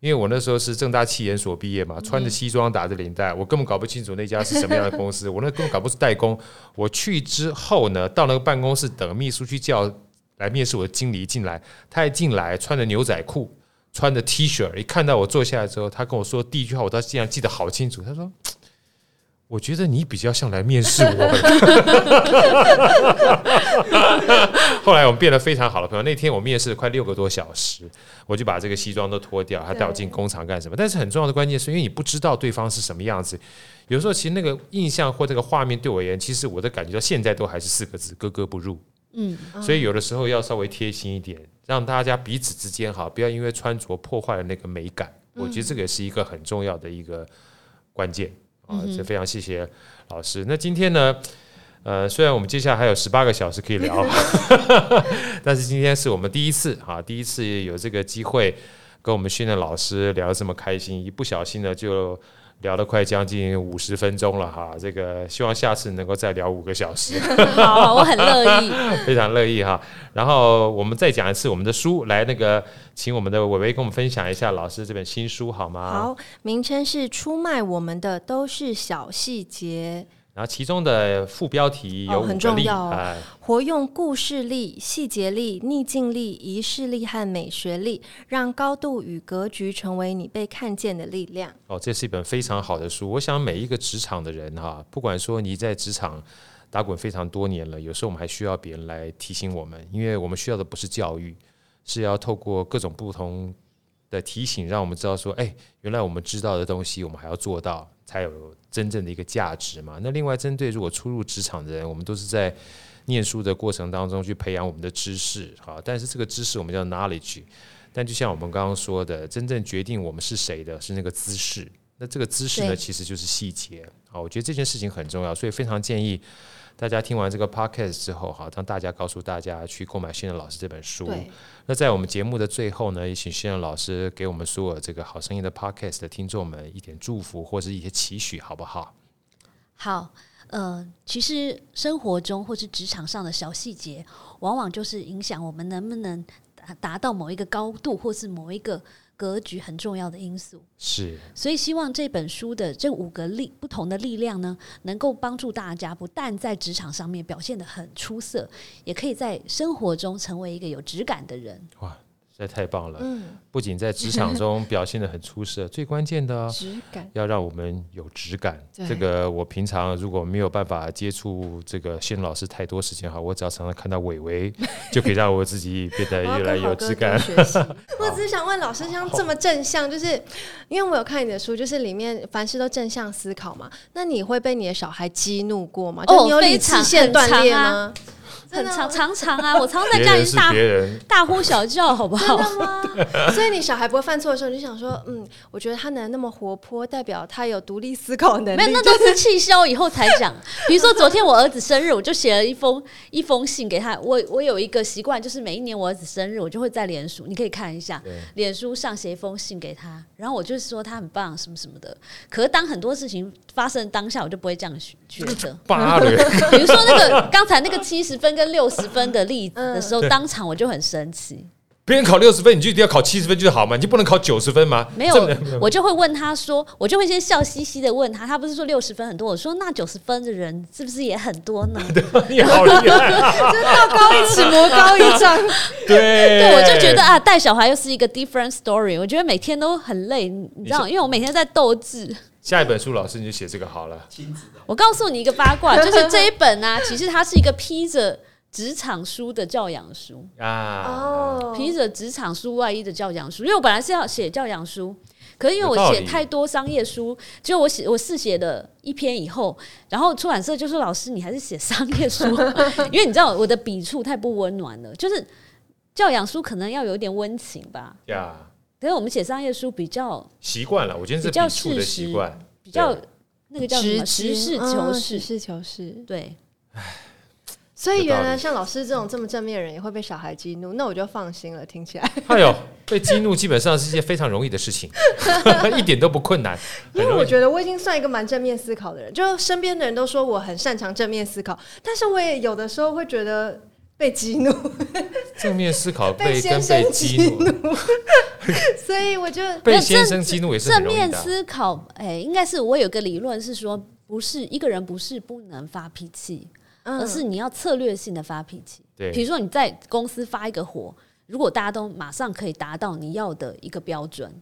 因为我那时候是正大气研所毕业嘛，穿着西装打着领带，我根本搞不清楚那家是什么样的公司，我那根本搞不是代工。我去之后呢，到那个办公室等秘书去叫来面试我的经理进来，他一进来穿着牛仔裤。穿的 T 恤，一看到我坐下来之后，他跟我说第一句话，我到现在记得好清楚。他说：“我觉得你比较像来面试我。”后来我们变得非常好的朋友。那天我面试了快六个多小时，我就把这个西装都脱掉，他带我进工厂干什么？但是很重要的关键是因为你不知道对方是什么样子，有时候其实那个印象或这个画面对我而言，其实我的感觉到现在都还是四个字：格格不入。嗯，所以有的时候要稍微贴心一点。让大家彼此之间哈，不要因为穿着破坏了那个美感。我觉得这个也是一个很重要的一个关键啊，这非常谢谢老师。那今天呢，呃，虽然我们接下来还有十八个小时可以聊，但是今天是我们第一次啊，第一次有这个机会跟我们训练老师聊这么开心，一不小心呢就。聊了快将近五十分钟了哈，这个希望下次能够再聊五个小时。好，我很乐意，非常乐意哈。然后我们再讲一次我们的书，来那个请我们的伟伟跟我们分享一下老师这本新书好吗？好，名称是出卖我们的都是小细节。然后其中的副标题有很重要，活用故事力、细节力、逆境力、仪式力和美学力，让高度与格局成为你被看见的力量。哦，这是一本非常好的书。我想每一个职场的人哈，不管说你在职场打滚非常多年了，有时候我们还需要别人来提醒我们，因为我们需要的不是教育，是要透过各种不同的提醒，让我们知道说，哎，原来我们知道的东西，我们还要做到。才有真正的一个价值嘛？那另外，针对如果初入职场的人，我们都是在念书的过程当中去培养我们的知识，好，但是这个知识我们叫 knowledge，但就像我们刚刚说的，真正决定我们是谁的是那个姿势，那这个姿势呢，其实就是细节。好，我觉得这件事情很重要，所以非常建议。大家听完这个 podcast 之后，哈，让大家告诉大家去购买新任老师这本书。那在我们节目的最后呢，也请新任老师给我们所有这个好声音的 podcast 的听众们一点祝福或者一些期许，好不好？好，呃，其实生活中或是职场上的小细节，往往就是影响我们能不能达达到某一个高度，或是某一个。格局很重要的因素是，所以希望这本书的这五个力不同的力量呢，能够帮助大家不但在职场上面表现的很出色，也可以在生活中成为一个有质感的人。实在太棒了！嗯，不仅在职场中表现的很出色，最关键的质感要让我们有质感。这个我平常如果没有办法接触这个谢老师太多时间哈，我只要常常看到伟伟，就可以让我自己变得越来越有质感。我 只是想问老师，像这么正向，就是因为我有看你的书，就是里面凡事都正向思考嘛。那你会被你的小孩激怒过吗？就你有理智线断裂吗？很常常常啊，我常常在家里大大呼小叫，好不好？真的吗？所以你小孩不会犯错的时候，你就想说，嗯，我觉得他能那么活泼，代表他有独立思考能力。没有，那都是气消以后才讲。比如说昨天我儿子生日，我就写了一封一封信给他。我我有一个习惯，就是每一年我儿子生日，我就会在脸书，你可以看一下，脸书上写一封信给他，然后我就是说他很棒，什么什么的。可是当很多事情发生当下，我就不会这样觉得。比如说那个刚才那个七十分跟六十分的例子的时候，当场我就很生气。别人考六十分，你就一定要考七十分就好吗？你就不能考九十分吗？没有，我就会问他说，我就会先笑嘻嘻的问他，他不是说六十分很多，我说那九十分的人是不是也很多呢？你好厉害，就道高一尺魔高一丈。对，对我就觉得啊，带小孩又是一个 different story。我觉得每天都很累，你知道，因为我每天在斗志。下一本书，老师你就写这个好了。亲子的，我告诉你一个八卦，就是这一本啊，其实它是一个披着。职场书的教养书。啊，哦，披着职场书外衣的教养书，因为我本来是要写教养书，可是因为我写太多商业书，就我写我试写了一篇以后，然后出版社就说：“老师，你还是写商业书，因为你知道我的笔触太不温暖了，就是教养书可能要有一点温情吧。”呀，可是我们写商业书比较习惯了，我觉得是比较事实，比较那个叫什么实事求是，实事求是，对。所以原来像老师这种这么正面的人也会被小孩激怒，那我就放心了。听起来，哎呦，被激怒基本上是一件非常容易的事情，一点都不困难。因为我觉得我已经算一个蛮正面思考的人，就身边的人都说我很擅长正面思考，但是我也有的时候会觉得被激怒。正面思考被跟被激怒，所以我就被先生激怒也是正面思考。哎，应该是我有个理论是说，不是一个人不是不能发脾气。而是你要策略性的发脾气，对，比如说你在公司发一个火，如果大家都马上可以达到你要的一个标准，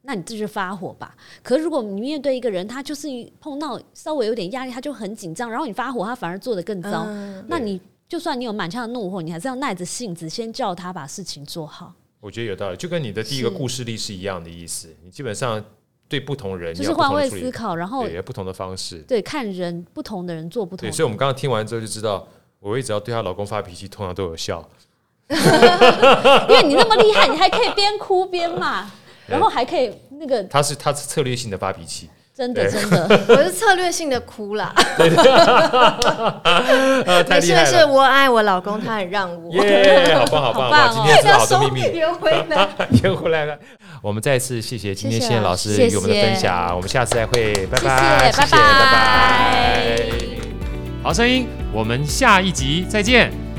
那你这就发火吧。可是如果你面对一个人，他就是碰到稍微有点压力，他就很紧张，然后你发火，他反而做的更糟。那你就算你有满腔的怒火，你还是要耐着性子先叫他把事情做好。我觉得有道理，就跟你的第一个故事力是一样的意思。你基本上。对不同人就是换位思考，然后也不同的方式。对，看人不同的人做不同。对，所以我们刚刚听完之后就知道，我一直要对她老公发脾气，通常都有效。因为你那么厉害，你还可以边哭边骂，然后还可以那个。他是他是策略性的发脾气。真的真的，我是策略性的哭啦。太厉害了！是我爱我老公，他很让我。耶，好棒好棒！哇，今天知道好多秘密。圆回来，圆回来了。我们再次谢谢今天谢老师与我们的分享，我们下次再会，拜拜，谢谢，拜拜。好声音，我们下一集再见。